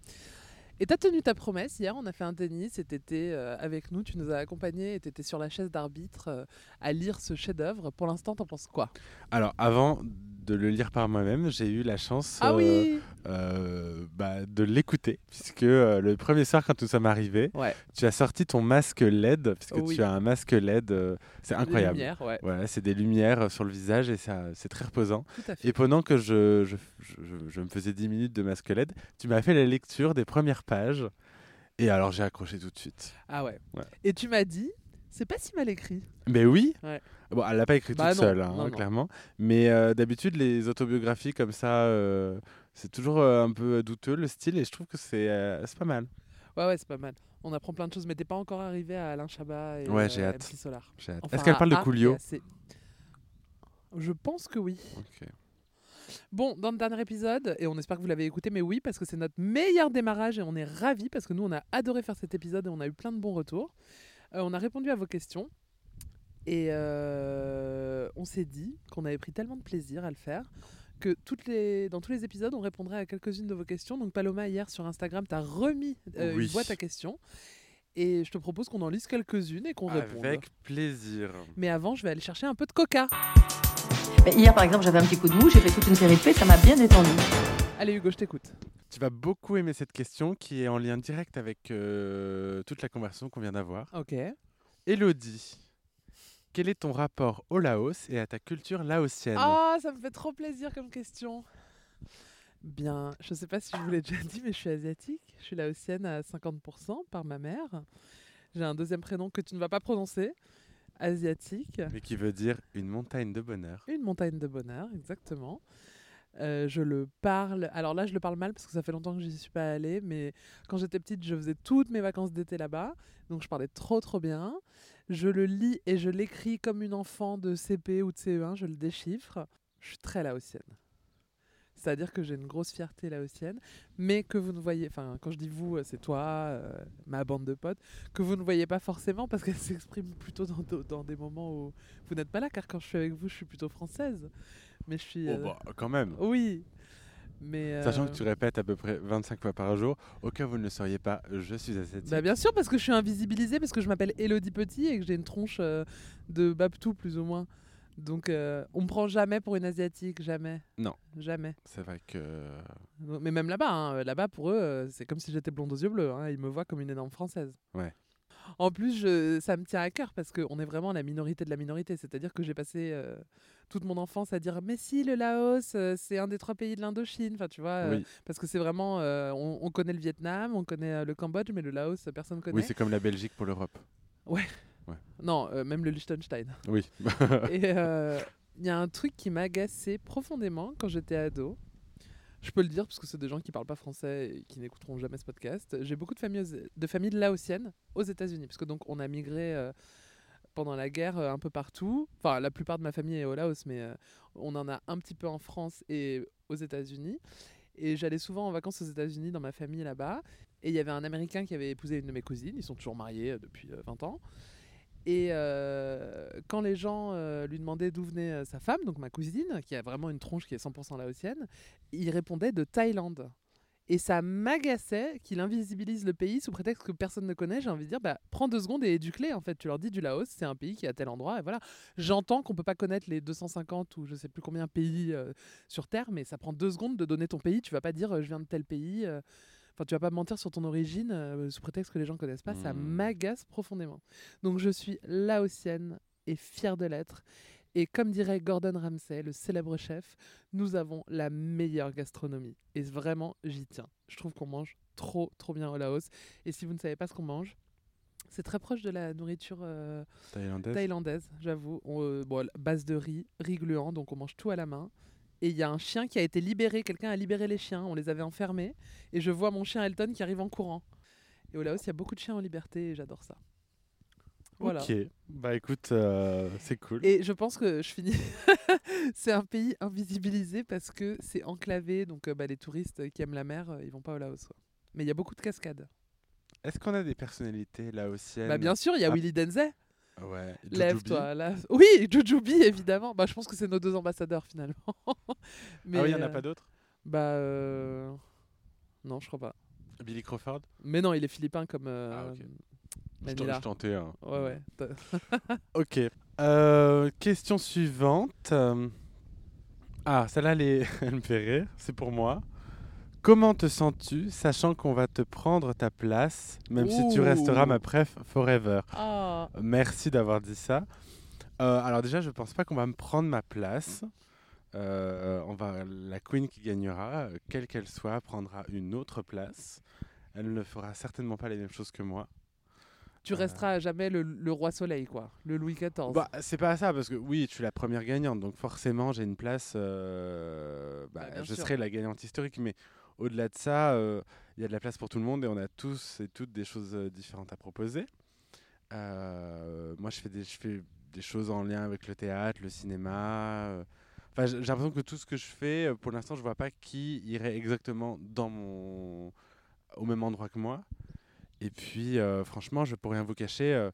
Et t'as tenu ta promesse. Hier, on a fait un tennis et t'étais euh, avec nous, tu nous as accompagnés et t'étais sur la chaise d'arbitre euh, à lire ce chef-d'œuvre. Pour l'instant, t'en penses quoi? Alors, avant de le lire par moi-même, j'ai eu la chance Ah euh, oui euh, bah, de l'écouter. Puisque euh, le premier soir, quand nous sommes arrivés, Ouais, tu as sorti ton masque LED. Puisque Oui. tu as un masque LED. euh, c'est incroyable. lumières, ouais, Voilà, c'est des lumières euh, sur le visage et ça, c'est très reposant. Et pendant que je, je, je- je- je me faisais 10 minutes de masque LED, tu m'as fait la lecture des premières pages. Et alors j'ai accroché tout de suite. Ah ouais. Ouais. Et tu m'as dit, c'est pas si mal écrit. Mais oui Ouais. Bon, elle l'a pas écrit Bah toute non, seule, hein, non, non. clairement. Mais euh, d'habitude, les autobiographies comme ça, euh, c'est toujours euh, un peu douteux le style et je trouve que c'est euh, c'est pas mal. Ouais, ouais, c'est pas mal. On apprend plein de choses, mais t'es pas encore arrivé à Alain Chabat et Ouais, euh, j'ai hâte. MC Solar. J'ai hâte. Enfin, Est-ce qu'elle parle de à A et Coolio. Je pense que oui. Bon, dans le dernier épisode, et on espère que vous l'avez écouté, mais oui, parce que c'est notre meilleur démarrage et on est ravis parce que nous, on a adoré faire cet épisode et on a eu plein de bons retours. Euh, on a répondu à vos questions et euh, on s'est dit qu'on avait pris tellement de plaisir à le faire que toutes les, dans tous les épisodes, on répondrait à quelques-unes de vos questions. Donc, Paloma, hier sur Instagram, t'as remis euh, Oui. une boîte à questions et je te propose qu'on en lise quelques-unes et qu'on réponde. Avec plaisir. Mais avant, je vais aller chercher un peu de coca. Mais Hier, par exemple, j'avais un petit coup de mou, j'ai fait toute une série de faits, ça m'a bien détendu. Allez, Hugo, je t'écoute. Tu vas beaucoup aimer cette question qui est en lien direct avec euh, toute la conversation qu'on vient d'avoir. Ok. Elodie, quel est ton rapport au Laos et à ta culture laotienne? Ah, ça me fait trop plaisir comme question. Bien, je sais pas si je vous l'ai déjà dit, mais je suis asiatique. Je suis laotienne à 50% par ma mère. J'ai un deuxième prénom que tu ne vas pas prononcer. Asiatique. Mais qui veut dire une montagne de bonheur. Une montagne de bonheur, exactement. Euh, je le parle. Alors là, je le parle mal parce que ça fait longtemps que j'y suis pas allée, mais quand j'étais petite, je faisais toutes mes vacances d'été là-bas, donc je parlais trop trop bien. Je le lis et je l'écris comme une enfant de CP ou de CE1, je le déchiffre. Je suis très laotienne. C'est-à-dire que j'ai une grosse fierté laotienne, mais que vous ne voyez, enfin quand je dis vous, euh, c'est toi, euh, ma bande de potes, que vous ne voyez pas forcément parce qu'elle <laughs> s'exprime plutôt dans, dans des moments où vous n'êtes pas là, car quand je suis avec vous, je suis plutôt française. Mais je suis... Oh euh, bah, quand même. oui. Mais Sachant euh, que tu répètes à peu près 25 fois par jour, au cas où vous ne le sauriez pas, je suis asiatique. bah bien sûr, parce que je suis invisibilisée, parce que je m'appelle Elodie Petit et que j'ai une tronche euh, de Babtou, plus ou moins. Donc, euh, on me prend jamais pour une asiatique, jamais. Non. Jamais. C'est vrai que. Mais même là-bas, hein, là-bas pour eux, c'est comme si j'étais blonde aux yeux bleus. hein, ils me voient comme une énorme française. Ouais. En plus, je, ça me tient à cœur parce qu'on est vraiment la minorité de la minorité. C'est-à-dire que j'ai passé euh, toute mon enfance à dire Mais si, le Laos, euh, c'est un des trois pays de l'Indochine. Enfin, tu vois, euh, oui, parce que c'est vraiment. on, on connaît le Vietnam, on connaît le Cambodge, mais le Laos, personne connaît. oui c'est comme la Belgique pour l'Europe. Non, Non, euh, même le Liechtenstein. Oui. Et il y a un truc qui m'a agacé profondément quand j'étais ado. Je peux le dire parce que c'est des gens qui parlent pas français et qui n'écouteront jamais ce podcast. J'ai beaucoup de familles, aux- de familles laotiennes aux États-Unis parce que donc on a migré euh, pendant la guerre euh, un peu partout. Enfin, la plupart de ma famille est au Laos, mais euh, on en a un petit peu en France et aux États-Unis. Et j'allais souvent en vacances aux États-Unis dans ma famille là-bas. Et il y avait un Américain qui avait épousé une de mes cousines. Ils sont toujours mariés depuis euh, 20 ans. Et euh, quand les gens euh, lui demandaient d'où venait euh, sa femme, donc ma cousine, qui a vraiment une tronche qui est 100% laotienne, il répondait de Thaïlande. Et ça m'agaçait qu'il invisibilise le pays sous prétexte que personne ne connaît. J'ai envie de dire, bah, prends deux secondes et éduque-les. En fait, tu leur dis du Laos, c'est un pays qui est à tel endroit. Et voilà. J'entends qu'on peut pas connaître les 250 ou je sais plus combien pays sur Terre, mais ça prend deux secondes de donner ton pays. Tu vas pas dire je viens de tel pays. Enfin, tu vas pas mentir sur ton origine euh, sous prétexte que les gens connaissent pas. Ça Hmm. m'agace profondément. Donc je suis laotienne et fière de l'être. Et comme dirait Gordon Ramsay, le célèbre chef, nous avons la meilleure gastronomie. Et vraiment, j'y tiens. Je trouve qu'on mange trop, trop bien au Laos. Et si vous ne savez pas ce qu'on mange, c'est très proche de la nourriture euh, Thaïlandaise. thaïlandaise, j'avoue. Euh, bon, base de riz, riz gluant, donc on mange tout à la main. Et il y a un chien qui a été libéré, quelqu'un a libéré les chiens, on les avait enfermés. Et je vois mon chien Elton qui arrive en courant. Et au Laos, il y a beaucoup de chiens en liberté et j'adore ça. Voilà. Ok. Bah écoute, euh, c'est cool. Et je pense que je finis. <laughs> c'est un pays invisibilisé parce que c'est enclavé. Donc euh, bah, les touristes qui aiment la mer, euh, ils vont pas au Laos. quoi. Mais il y a beaucoup de cascades. Est-ce qu'on a des personnalités laotiennes Bah, bien sûr, il y a Ah. Willy Denzey. Ouais. Lève-toi. là. Oui, Jujubee, évidemment. Bah, je pense que c'est nos deux ambassadeurs finalement. Mais, <laughs> Ah oui, il n'y en a euh, pas d'autres Bah. euh, Non, je crois pas. Billy Crawford? Mais non, il est philippin comme. euh, Ah, ok. Je Manila. t'en- je tentais un. Ouais, ouais. <laughs> <laughs> Ok. Euh, question suivante. Ah, celle-là, elle, est- elle me fait rire. C'est pour moi. Comment te sens-tu, sachant qu'on va te prendre ta place, même si tu resteras ma préf forever? Merci d'avoir dit ça. Euh, alors déjà, je pense pas qu'on va me prendre ma place. Euh, on va, la queen qui gagnera, euh, quelle qu'elle soit, prendra une autre place. Elle ne fera certainement pas les mêmes choses que moi. Tu Euh. resteras à jamais le, le roi soleil, quoi. Le Louis XIV. Bah, c'est pas ça, parce que oui, je suis la première gagnante, donc forcément j'ai une place. bah, Bah, je sûr. serai la gagnante historique, mais au-delà de ça, il y a de la place pour tout le monde et on a tous et toutes des choses différentes à proposer. Euh, moi, je fais, des, je fais des choses en lien avec le théâtre, le cinéma. euh. Enfin, j'ai l'impression que tout ce que je fais, euh, pour l'instant, je vois pas qui irait exactement dans mon au même endroit que moi. Et puis, franchement, je peux rien vous cacher.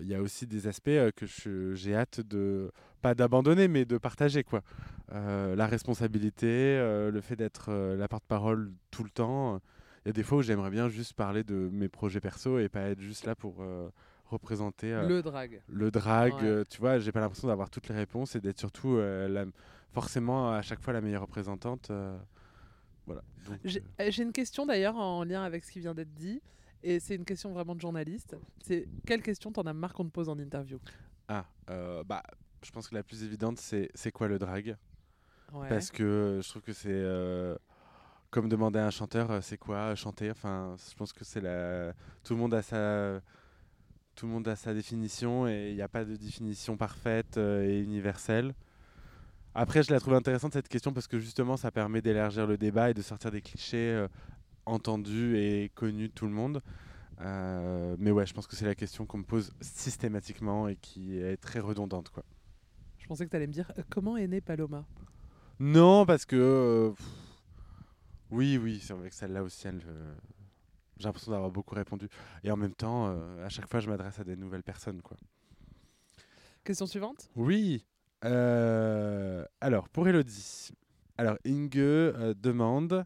Il y a aussi des aspects que j'ai hâte de pas d'abandonner, mais de partager quoi. La responsabilité, le fait d'être la porte-parole tout le temps. Il y a des fois où j'aimerais bien juste parler de mes projets perso et pas être juste là pour euh, représenter euh, Le drag. le drag, Ouais. euh, tu vois, j'ai pas l'impression d'avoir toutes les réponses et d'être surtout euh, la- forcément à chaque fois la meilleure représentante. voilà. J'ai une question d'ailleurs en lien avec ce qui vient d'être dit. Et c'est une question vraiment de journaliste. C'est quelle question t'en as marre qu'on te pose en interview? Ah, bah, je pense que la plus évidente, c'est c'est quoi le drag? Ouais. Parce que je trouve que c'est comme demander à un chanteur, euh, c'est quoi euh, chanter? Enfin, je pense que c'est la. Tout le monde a sa. Tout le monde a sa définition et il n'y a pas de définition parfaite euh, et universelle. Après, je la trouve intéressante cette question parce que justement, ça permet d'élargir le débat et de sortir des clichés euh, entendus et connus de tout le monde. Euh, mais ouais, je pense que c'est la question qu'on me pose systématiquement et qui est très redondante, quoi. Je pensais que t'allais me dire comment est née Paloma? Non, parce que. euh, pff, oui, oui, c'est vrai que celle-là aussi, elle, euh, j'ai l'impression d'avoir beaucoup répondu. Et en même temps, euh, à chaque fois, je m'adresse à des nouvelles personnes. Quoi. Question suivante? Oui. euh, alors, pour Elodie. Alors, Inge demande.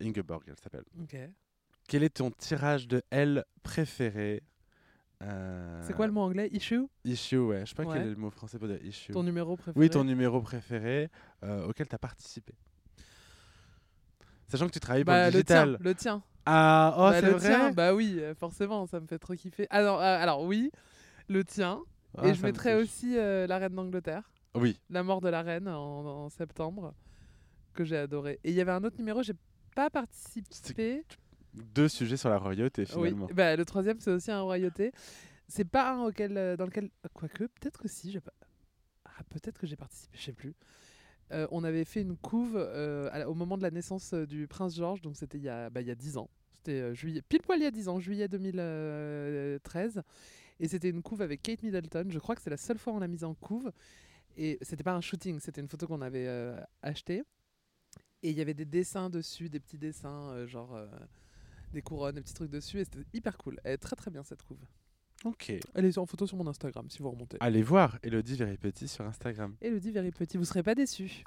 Ingeborg, elle s'appelle. Ok. Quel est ton tirage de L préféré C'est quoi le mot anglais? Issue? Issue, ouais. Je sais pas Ouais. quel est le mot français pour dire issue. Ton numéro préféré? Oui, ton numéro préféré euh, auquel tu as participé. Sachant que tu travailles pour bah, le le tien. Le tien. Ah, oh, Bah, c'est vrai tien, bah oui, euh, forcément, ça me fait trop kiffer. Alors, euh, alors oui, le tien. Ah, Et je me mettrais touche. aussi euh, la reine d'Angleterre. Oui, La mort de la reine en, en septembre, que j'ai adoré. Et il y avait un autre numéro, j'ai pas participé. deux sujets sur la royauté Oui, finalement. bah, le troisième, c'est aussi un royauté. c'est pas un auquel, euh, dans lequel. Quoique, peut-être que si. j'ai Pas... Ah, peut-être que j'ai participé, je sais plus. Euh, on avait fait une couve euh, au moment de la naissance euh, du prince George, donc c'était il y a bah, il y a 10 ans. C'était juillet, pile poil il y a 10 ans, juillet 2013. Et c'était une couve avec Kate Middleton. Je crois que c'est la seule fois où on l'a mise en couve. Et c'était pas un shooting, c'était une photo qu'on avait achetée. Et il y avait des dessins dessus, des petits dessins, genre des couronnes, des petits trucs dessus. Et c'était hyper cool. Elle est très très bien cette couve. Ok. Elle est en photo sur mon Instagram si vous remontez. Allez voir Elodie Very Petit sur Instagram. Elodie Very Petit, vous serez pas déçus.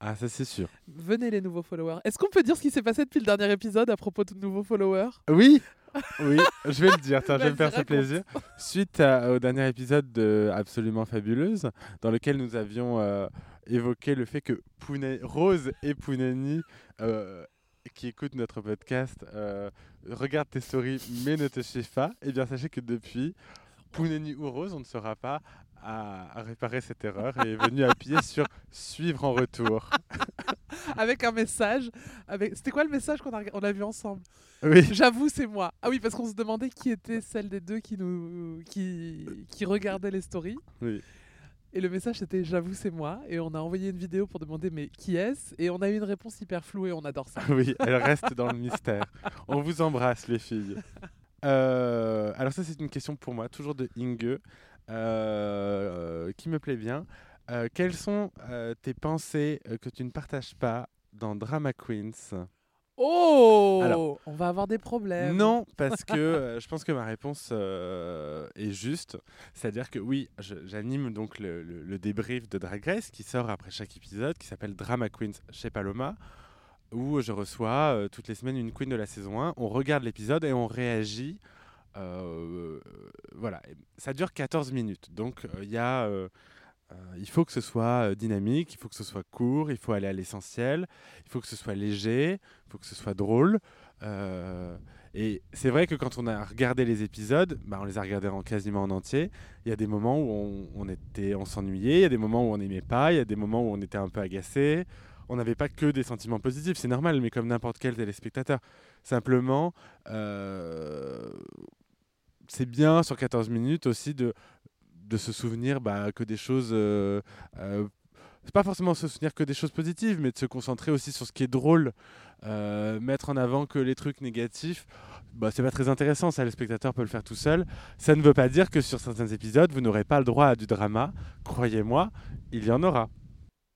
Ah, ça c'est sûr. Venez les nouveaux followers. Est-ce qu'on peut dire ce qui s'est passé depuis le dernier épisode à propos de nouveaux followers? Oui, oui, je vais le dire. Tiens, je vais me faire ce plaisir. Suite à- au dernier épisode de Absolument Fabuleuse, dans lequel nous avions euh, évoqué le fait que Rose et Pounani, euh, qui écoutent notre podcast, euh, regardent tes stories mais ne te suivent pas, et bien sachez que depuis, Pounani ou Rose, on ne saura pas à, à réparer cette erreur et est venu appuyer <laughs> sur suivre en retour. <laughs> Avec un message. Avec... C'était quoi le message qu'on a, rega- on a vu ensemble? Oui, J'avoue, c'est moi. Ah oui, parce qu'on se demandait qui était celle des deux qui, nous... qui... qui regardait les stories. oui. Et le message c'était J'avoue, c'est moi. Et on a envoyé une vidéo pour demander Mais qui est-ce? Et on a eu une réponse hyper floue et on adore ça. <laughs> Oui, elle reste dans le mystère. On vous embrasse, les filles. Euh, alors ça, c'est une question pour moi, toujours de Inge, euh, qui me plaît bien. Euh, quelles sont tes pensées que tu ne partages pas dans Drama Queens? Oh Alors. On va avoir des problèmes. Non, parce que euh, je pense que ma réponse euh, est juste. C'est-à-dire que oui, j'anime donc le, le- le débrief de Drag Race qui sort après chaque épisode, qui s'appelle Drama Queens chez Paloma, où je reçois euh, toutes les semaines une queen de la saison 1. On regarde l'épisode et on réagit. Voilà, ça dure 14 minutes. Donc il y a, il faut que ce soit euh, dynamique, il faut que ce soit court, il faut aller à l'essentiel, il faut que ce soit léger, il faut que ce soit drôle. Euh, et c'est vrai que quand on a regardé les épisodes, bah, on les a regardés en quasiment en entier. Il y a des moments où on, était, on s'ennuyait, il y a des moments où on n'aimait pas, il y a des moments où on était un peu agacé. On n'avait pas que des sentiments positifs, c'est normal, mais comme n'importe quel téléspectateur. Simplement, euh, c'est bien sur 14 minutes aussi de, de se souvenir bah, que des choses. Euh, euh, c'est pas forcément se souvenir que des choses positives, mais de se concentrer aussi sur ce qui est drôle. Euh, mettre en avant que les trucs négatifs, bah, c'est pas très intéressant, ça le spectateur peut le faire tout seul. Ça ne veut pas dire que sur certains épisodes, vous n'aurez pas le droit à du drama. Croyez-moi, il y en aura.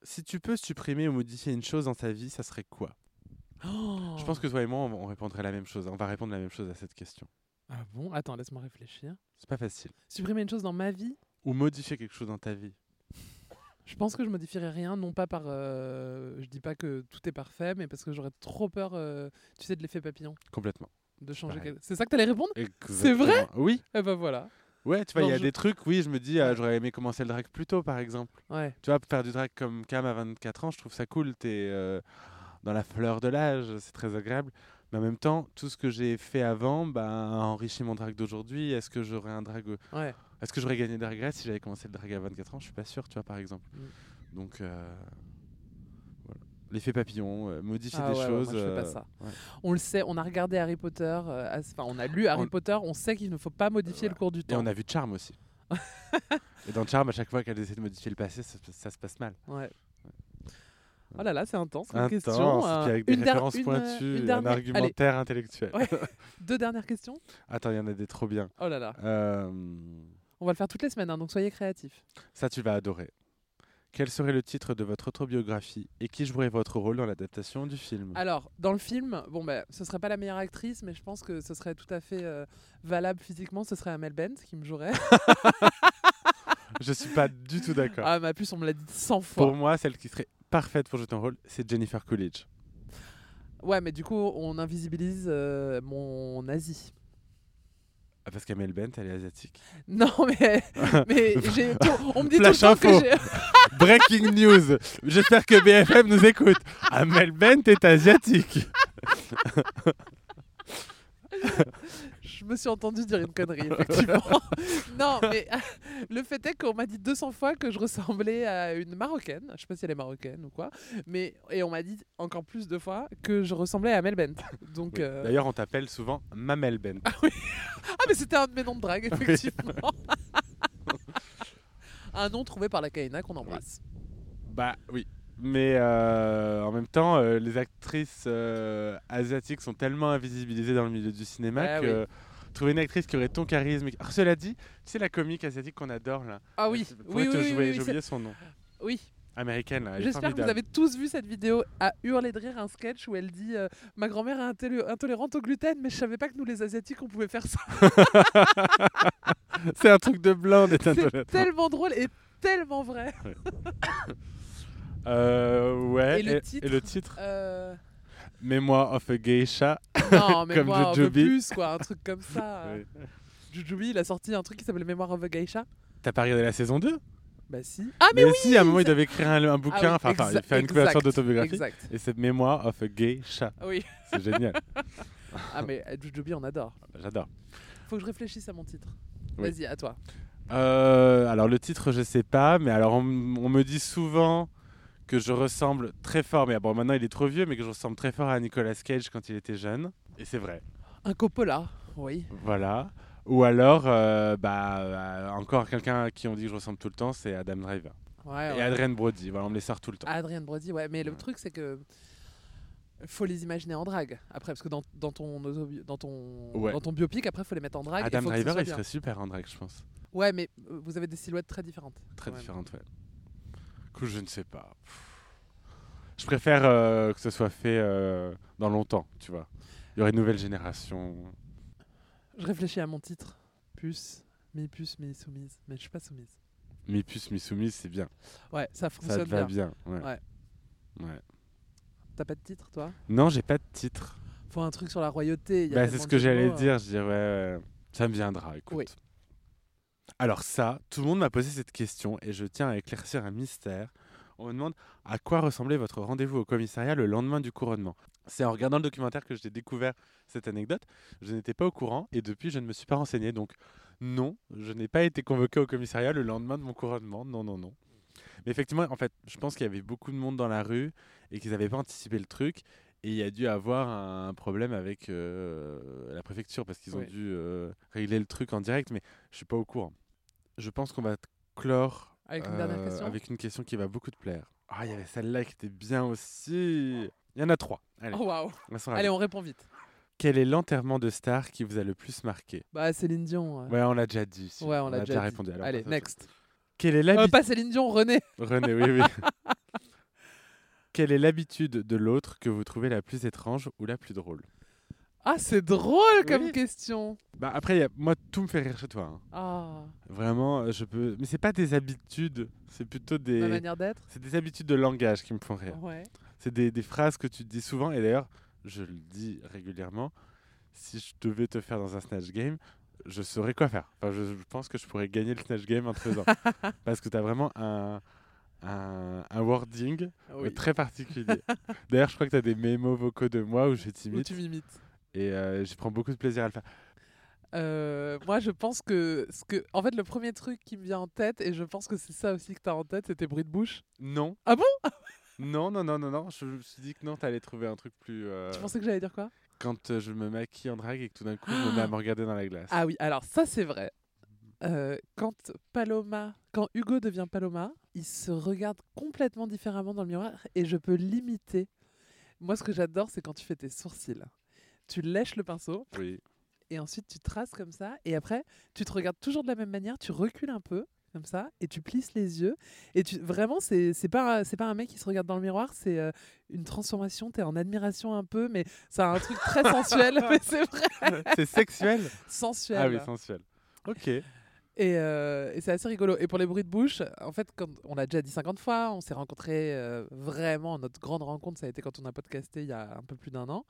Si tu peux supprimer ou modifier une chose dans ta vie, ça serait quoi? Oh. Je pense que toi et moi, on on répondrait la même chose. On va répondre la même chose à cette question. Ah bon? Attends, laisse-moi réfléchir. C'est pas facile. Supprimer une chose dans ma vie? Ou modifier quelque chose dans ta vie. Je pense que je modifierais rien, non pas par. euh, je dis pas que tout est parfait, mais parce que j'aurais trop peur, euh, tu sais, de l'effet papillon, Complètement. de changer. Quelque- C'est ça que t'allais répondre? Exactement. vrai? Oui. Eh ben voilà. Ouais, tu vois, il y a je- des trucs, oui, je me dis, ah, j'aurais aimé commencer le drag plus tôt, par exemple. Ouais. Tu vois, faire du drag comme Cam à 24 ans, je trouve ça cool. Tu es dans la fleur de l'âge, c'est très agréable. Mais en même temps, tout ce que j'ai fait avant bah, a enrichi mon drag d'aujourd'hui. Est-ce que j'aurais un drag. Ouais. Est-ce que j'aurais gagné Drag Race si j'avais commencé le drag à 24 ans? Je suis pas sûr, tu vois, par exemple. Mm. Donc, euh, voilà. L'effet papillon, euh, modifier Ah des ouais, ouais, choses. moi, je fais pas ça. ouais. On le sait, on a regardé Harry Potter, euh, enfin on a lu Harry On- Potter, on sait qu'il ne faut pas modifier le cours du Et temps. on a vu Charm aussi. <laughs> Et dans Charm, à chaque fois qu'elle essaie de modifier le passé, ça, ça se passe mal. Ouais. Oh là là, c'est intense comme Intense, question. puis euh, avec des une références une, euh, pointues, une un argumentaire intellectuel. Ouais. <laughs> Deux dernières questions? Attends, il y en a des trop bien. Oh là là. Euh, On va le faire toutes les semaines, hein, donc soyez créatifs. ça, tu vas adorer. Quel serait le titre de votre autobiographie et qui jouerait votre rôle dans l'adaptation du film? Alors, dans le film, bon ben, ce serait pas la meilleure actrice, mais je pense que ce serait tout à fait euh, valable physiquement. Ce serait Amel Bent qui me jouerait. <laughs> Je suis pas du tout d'accord. ah, mais en plus, on me l'a dit 100 fois. Pour moi, celle qui serait parfaite pour jouer ton rôle, c'est Jennifer Coolidge. Ouais, mais du coup, on invisibilise euh, mon Asie. Ah, Parce qu'Amel Bent, elle est asiatique. <laughs> Non, mais, <laughs> mais j'ai on me dit Flash tout le temps info. que j'ai. <laughs> Breaking news J'espère que BFM nous écoute. Amel Bent est asiatique. Je me suis entendu dire une connerie, effectivement. <laughs> non, mais <laughs> Le fait est qu'on m'a dit 200 fois que je ressemblais à une marocaine. Je sais pas si elle est marocaine ou quoi. Mais, et on m'a dit encore plus de fois que je ressemblais à Mel Bent. Donc, Oui. euh, D'ailleurs, on t'appelle souvent Mamel Ben. <laughs> Ah, mais c'était un de mes noms de drague, effectivement. un nom trouvé par la Kaina qu'on embrasse. Bah oui. Mais euh, en même temps, euh, les actrices euh, asiatiques sont tellement invisibilisées dans le milieu du cinéma Ah que trouver une actrice qui aurait ton charisme. Alors, cela dit, tu sais la comique asiatique qu'on adore là. Ah oui, oui, oui, oui, oui, J'ai c'est- oublié son nom. oui. Américaine J'espère que vous avez tous vu cette vidéo à hurler de rire, un sketch où elle dit euh, Ma grand-mère est intolé- intolérante au gluten, mais je savais pas que nous les Asiatiques on pouvait faire ça. <laughs> C'est un truc de blanc d'être C'est intolérant. tellement drôle et tellement vrai. <coughs> Euh, ouais. Et le titre le titre? Euh, Mémoire of a Geisha. Non, <laughs> mais Comme un peu plus, quoi, un truc comme ça. Ouais. Jujubee, il a sorti un truc qui s'appelle Mémoire of a Geisha. T'as pas regardé la saison 2 Bah si. Ah, mais, Mais, si, à un moment, il devait écrire un, un bouquin, Ah oui, enfin, il exa- fait une couverture d'autobiographie. Exact. Et c'est Mémoire of a Geisha. Oui. C'est génial. <laughs> Ah, mais euh, Jujubee, on adore. J'adore. Faut que je réfléchisse à mon titre. Oui. Vas-y, à toi. Euh, alors le titre, je sais pas, mais alors on me dit souvent que je ressemble très fort, mais bon maintenant il est trop vieux, mais que je ressemble très fort à Nicolas Cage quand il était jeune. Et c'est vrai. Un Coppola, oui. Voilà. Ou alors, euh, bah, euh, encore quelqu'un à qui on dit que je ressemble tout le temps, c'est Adam Driver. Ouais, Et. Adrien Brody. Voilà, on me les sort tout le temps. Adrien Brody, ouais. Mais le Ouais. truc, c'est que faut les imaginer en drague. Après, parce que dans, dans ton dans ton Ouais. dans ton biopic, après, faut les mettre en drague. Adam Driver, il serait super en drag, je pense. Ouais, mais euh, vous avez des silhouettes très différentes. Très quand même. différente, ouais. Coup, je ne sais pas. Pff. Je préfère euh, que ce soit fait euh, dans longtemps, tu vois. Il y aurait une nouvelle génération. Je réfléchis à mon titre. Puce, mi-puce, mi-soumise. Mais je suis pas soumise. Mi-puce, mi-soumise, c'est bien. Ouais, ça Ça fonctionne te va bien. bien. Ouais. Ouais. Ouais. T'as pas de titre, toi? Non, j'ai pas de titre. Faut un truc sur la royauté. Bah, c'est ce que j'allais mots, dire. Je dirais, ouais, ça me viendra, écoute. Oui. Alors ça, tout le monde m'a posé cette question et je tiens à éclaircir un mystère. On me demande à quoi ressemblait votre rendez-vous au commissariat le lendemain du couronnement. C'est en regardant le documentaire que j'ai découvert cette anecdote. Je n'étais pas au courant et depuis je ne me suis pas renseigné. Donc non, je n'ai pas été convoqué au commissariat le lendemain de mon couronnement. Non, non, non. Mais effectivement, en fait, je pense qu'il y avait beaucoup de monde dans la rue et qu'ils n'avaient pas anticipé le truc. Et il y a dû avoir un problème avec euh, la préfecture parce qu'ils ont dû euh, régler le truc en direct, mais je suis pas au courant. Je pense qu'on va clore Avec une dernière euh, question avec une question qui va beaucoup te plaire. Ah, il y avait celle-là qui était bien aussi. Il y en a trois. Allez, Oh, waouh. on Allez, on répond vite. Quel est l'enterrement de star qui vous a le plus marqué? Bah, Céline Dion. euh. Ouais, on l'a déjà dit. Ouais, on, l'a déjà, dit. répondu. Alors, Allez, next. Quelle est Euh, pas Céline Dion, René. René, oui, oui. <laughs> Quelle est l'habitude de l'autre que vous trouvez la plus étrange ou la plus drôle? Ah, c'est drôle comme Oui. question. Bah après, y a- moi, tout me fait rire chez toi. hein. Ah, Vraiment, euh, je peux. Mais c'est pas des habitudes, c'est plutôt ma des. manière d'être. C'est des habitudes de langage qui me font rire. Ouais. C'est des, des phrases que tu dis souvent, et d'ailleurs, je le dis régulièrement. Si je devais te faire dans un Snatch Game, je saurais quoi faire. Enfin, je, je pense que je pourrais gagner le Snatch Game en te faisant. <laughs> Parce que tu as vraiment un, un, un wording Oui. très particulier. <laughs> D'ailleurs, je crois que tu as des mémos vocaux de moi où je Où t'imite. tu m'imites. Et euh, j'y prends beaucoup de plaisir à le faire. Euh, moi, je pense que, ce que. En fait, le premier truc qui me vient en tête, et je pense que c'est ça aussi que t'as en tête, c'est tes bruits de bouche. Non. Ah bon? Non, non, non, non, non. Je me suis dit que non, t'allais trouver un truc plus. euh, Tu pensais que j'allais dire quoi? Quand euh, je me maquille en drague et que tout d'un coup, je me mets à me regarder dans la glace. Ah oui, alors ça, c'est vrai. Euh, quand Paloma, quand Hugo devient Paloma, il se regarde complètement différemment dans le miroir et je peux l'imiter. Moi, ce que j'adore, c'est quand tu fais tes sourcils. Tu lèches le pinceau Oui. et ensuite tu traces comme ça et après tu te regardes toujours de la même manière, tu recules un peu comme ça et tu plisses les yeux et tu vraiment c'est c'est pas pas un mec qui se regarde dans le miroir, c'est euh, une transformation, tu es en admiration un peu mais ça a un truc très sensuel, <laughs> mais c'est vrai, c'est sexuel? Sensuel. Ah oui, sensuel. Ok. Et, euh, et c'est assez rigolo. Et pour les bruits de bouche, en fait, quand on l'a déjà dit 50 fois, on s'est rencontrés euh, vraiment. Notre grande rencontre, ça a été quand on a podcasté il y a un peu plus d'un an.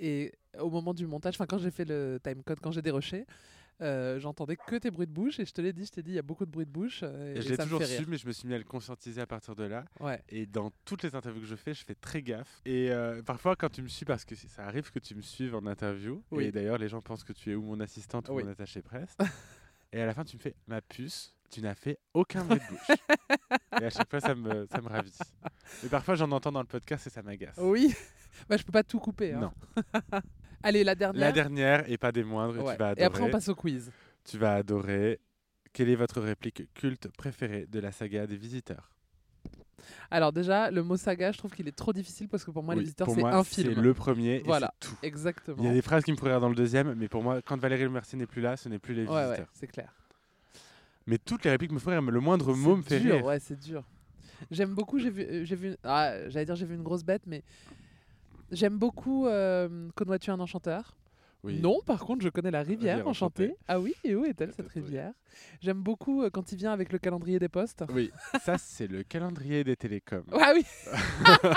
Et au moment du montage, enfin quand j'ai fait le timecode, quand j'ai déroché, euh, j'entendais que tes bruits de bouche. Et je te l'ai dit, je t'ai dit, il y a beaucoup de bruits de bouche. euh, Et et, je l'ai ça me toujours su, mais je me suis mis à le conscientiser à partir de là. Ouais. Et dans toutes les interviews que je fais, je fais très gaffe. Et euh, parfois, quand tu me suis, parce que ça arrive que tu me suives en interview, Oui. et d'ailleurs, les gens pensent que tu es ou mon assistante ou mon attaché presse. <laughs> et à la fin, tu me fais ma puce. tu n'as fait aucun bruit de bouche. <laughs> et à chaque fois, ça me, ça me ravit. Et parfois, j'en entends dans le podcast et ça m'agace. Oui. <laughs> bah, je peux pas tout couper. hein. Non. <laughs> Allez, la dernière. La dernière, et pas des moindres, Ouais. tu vas Et après, on adorer. passe au quiz. Tu vas adorer. Quelle est votre réplique culte préférée de la saga des visiteurs? Alors, déjà, le mot saga, je trouve qu'il est trop difficile parce que pour moi, les Oui, visiteurs, c'est un C'est film. le premier et Voilà. c'est tout. Exactement. Il y a des phrases qui me feraient rire dans le deuxième, mais pour moi, quand Valérie Le Mercier n'est plus là, ce n'est plus les Ouais, visiteurs. ouais, c'est clair. Mais toutes les répliques me feraient rire, mais le moindre mot me C'est fait dur, rire. Ouais, c'est dur. J'aime beaucoup, j'ai vu, euh, j'ai vu, ah, j'allais dire j'ai vu une grosse bête, mais j'aime beaucoup euh, Connais-tu un enchanteur? Oui. Non, par contre, je connais la rivière Rivière enchantée. enchantée. Ah oui, et où est-elle <laughs> cette oui. rivière? J'aime beaucoup euh, quand il vient avec le calendrier des postes. Oui, <laughs> ça c'est le calendrier des télécoms. Ah oui, <laughs>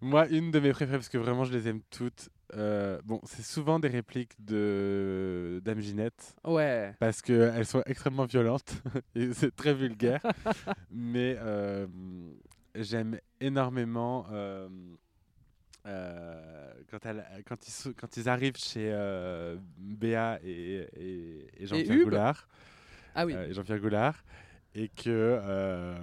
Moi, une de mes préférées, parce que vraiment je les aime toutes. euh, bon, c'est souvent des répliques de Dame Ginette, ouais. parce qu'elles sont extrêmement violentes et c'est très vulgaire. Mais euh, j'aime énormément euh, euh, quand, elle- quand, ils, quand arrivent chez euh, Béa et, et, et Jean-Pierre. Goulard. Ah oui. euh, et Jean-Pierre Goulard, et que euh,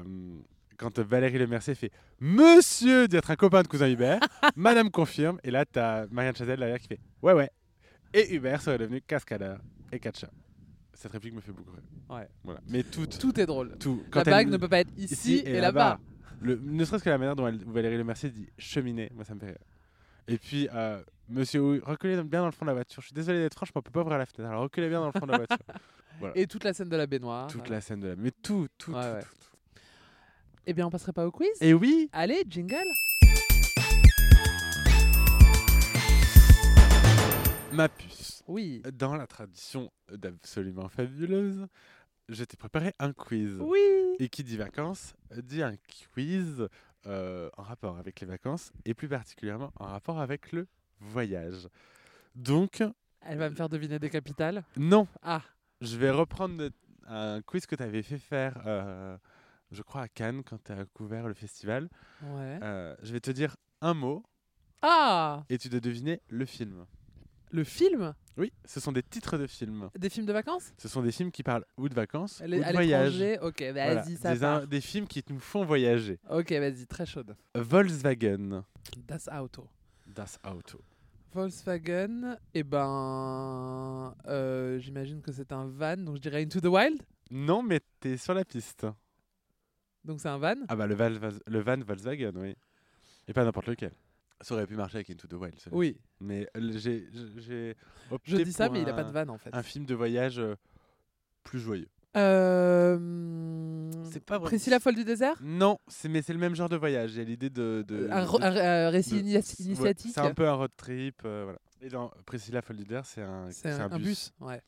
quand Valérie Le Mercier fait Monsieur d'être un copain de cousin Hubert, <laughs> Madame confirme, et là t'as Marianne Chazelle derrière qui fait Ouais, ouais. Et Hubert serait devenu cascadeur et catcheur. Cette réplique me fait beaucoup rire. Ouais. Voilà. Mais toutes, Tout est drôle. tout. la bague ne peut pas être ici, et, là-bas. Ne serait-ce que la manière dont elle- Valérie Le Mercier dit cheminée, moi ça me fait rire. Et puis, euh, monsieur, reculez bien dans le fond de la voiture. Je suis désolé d'être franche, mais on peut pas ouvrir la fenêtre. Alors reculez bien dans le fond de la voiture. <laughs> Et toute la scène de la baignoire. Toute la scène de la. Mais tout, tout, Ouais, tout, ouais. tout, tout. Eh bien, on passerait pas au quiz? Et oui, Allez, jingle ma puce. Oui. Dans la tradition d'absolument fabuleuse, je t'ai préparé un quiz. Oui Et qui dit vacances dit un quiz euh, en rapport avec les vacances et plus particulièrement en rapport avec le voyage. Donc, Elle va me faire deviner des capitales? non, Ah, je vais reprendre un quiz que tu avais fait faire, euh, je crois, à Cannes quand tu as couvert le festival. ouais. Euh, je vais te dire un mot Ah et tu dois deviner le film. Le film Oui, ce sont des titres de films. Des films de vacances Ce sont des films qui parlent ou de vacances ou de voyage. Ok, vas-y, Voilà, ça des, part. un- des films qui nous font voyager. Ok, vas-y, très chaude. Volkswagen. Das Auto. Das Auto. Volkswagen, eh ben, euh, j'imagine que c'est un van, donc je dirais Into the Wild. Non, mais t'es sur la piste. Donc c'est un van. Ah bah le van Volkswagen, oui. Et pas n'importe lequel. Ça aurait pu marcher avec Into the Wild. Oui, Mais euh, j'ai je dis ça, mais il a pas de van en fait. Un film de voyage euh, plus joyeux. Euh... C'est pas vrai. Priscilla folle du désert? Non, c'est mais c'est le même genre de voyage. Il y a l'idée de, de- un, ro- de- un- un récit de- initiatique? c'est un peu un road trip, euh, voilà. Et dans Priscilla folle du désert, c'est un, C'est un, un, un bus. bus. Ouais.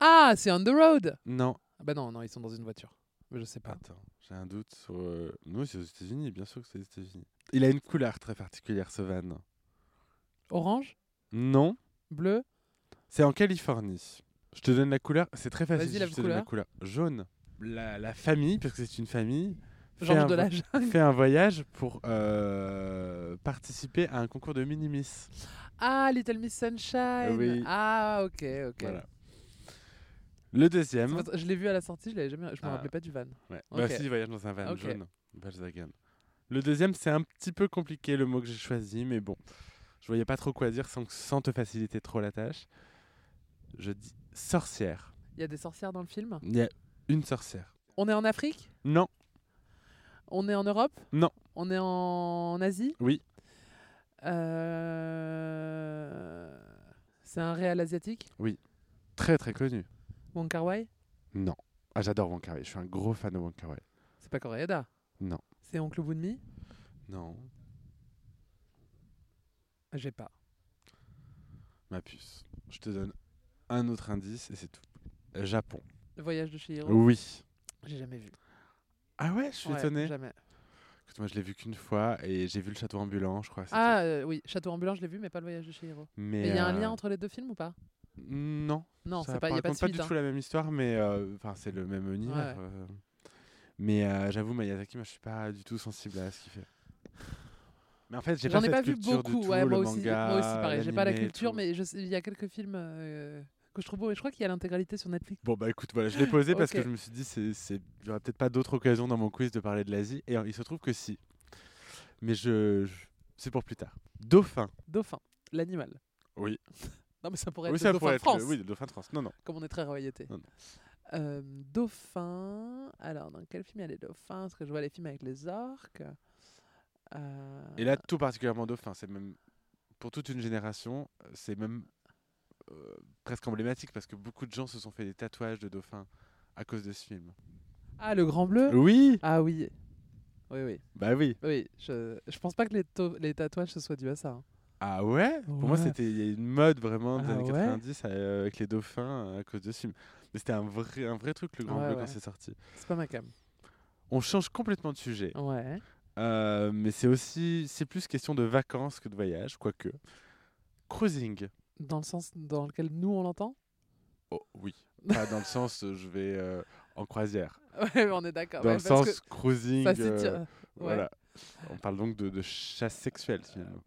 Ah, c'est On the Road Non, Ah Bah non, non, ils sont dans une voiture. Mais je sais pas. attends, j'ai un doute sur. euh, Non, c'est aux États-Unis, bien sûr que c'est aux États-Unis. Il a une couleur très particulière, ce van. Orange? Non, Bleu? C'est en Californie. Je te donne la couleur, c'est très facile. Vas-y, la je te donne la couleur. Jaune. La, la famille, parce que c'est une famille, fait un, de fait un voyage pour euh, participer à un concours de mini-miss. Ah, Little Miss Sunshine Oui. Ah, ok, ok. Voilà. Le deuxième. parce- Je l'ai vu à la sortie, je l'avais jamais, je me Ah. rappelais pas du van. Ouais. Ok. Bah si, voyage dans un van Ok. jaune. Volkswagen. Le deuxième, c'est un petit peu compliqué le mot que j'ai choisi, mais bon, je voyais pas trop quoi dire sans, sans te faciliter trop la tâche. Je dis sorcière. Il y a des sorcières dans le film? Il y a une sorcière. On est en Afrique? Non, On est en Europe? Non. On est en Asie? Oui, Euh, C'est un réal asiatique? Très très connu. Wong Kar Wai? Non. Ah, j'adore Wong Kar-wai. Je suis un gros fan de Wong Kar-wai. C'est pas Koreeda Non. C'est Oncle Bunmi? Non, J'ai pas. ma puce. Je te donne un autre indice et c'est tout. Japon. Le voyage de Chihiro Oui. J'ai jamais vu. Ah ouais, je suis Ouais, étonné. Jamais. Écoute, moi, je l'ai vu qu'une fois et j'ai vu le château ambulant, je crois. Ah euh, oui, Château ambulant, je l'ai vu, mais pas le voyage de Chihiro. Mais il y a un euh, lien entre les deux films ou pas? Non. Non, Ça c'est pas, y a pas de raconte pas suite. du hein. tout la même histoire, mais euh, enfin c'est le même univers. Ouais. euh. Mais euh, j'avoue, Miyazaki, moi je suis pas du tout sensible à ce qu'il fait. Mais en fait, j'ai pas ai cette pas vu beaucoup. tout, ouais, moi, aussi, manga, moi aussi, pareil. J'ai pas la culture, mais il y a quelques films euh, que je trouve beau. Et je crois qu'il y a l'intégralité sur Netflix. Bon bah écoute, voilà, je l'ai posé parce que je me suis dit, c'est, j'aurais peut-être pas d'autre occasion dans mon quiz de parler de l'Asie. Et il se trouve que si. Mais je, je- c'est pour plus tard. Dauphin. Dauphin, l'animal. Oui. Non, mais ça pourrait Oui, être ça le dauphin pourrait de être. France, le- Oui, le dauphin de France. Non, non. comme on est très royauté. Non, non. Euh, dauphin. Alors, dans quel film il y a les dauphins? Est-ce que je vois les films avec les orques Euh, Et là, tout particulièrement dauphin. C'est même pour toute une génération, euh, c'est même euh, presque emblématique parce que beaucoup de gens se sont fait des tatouages de dauphin à cause de ce film. Ah, le grand bleu? Oui. Ah oui. Oui, oui. Bah oui. Oui, je, je pense pas que les, les tatouages se soient dus à ça. hein. Ah ouais? Pour moi, c'était il y a une mode vraiment des Ah années ouais? 90 euh, avec les dauphins euh, à cause de ce film. Mais c'était un vrai, un vrai truc, le Grand Ouais, Bleu, quand c'est sorti. C'est pas ma cam. On change complètement de sujet. Ouais. Euh, mais c'est aussi, c'est plus question de vacances que de voyage, quoique. Cruising. Dans le sens dans lequel nous on l'entend? Oh oui. Pas dans le <laughs> sens, je vais euh, en croisière. <laughs> Ouais, on est d'accord. Dans le sens cruising. ça euh. Voilà. On parle donc de, de chasse sexuelle, finalement.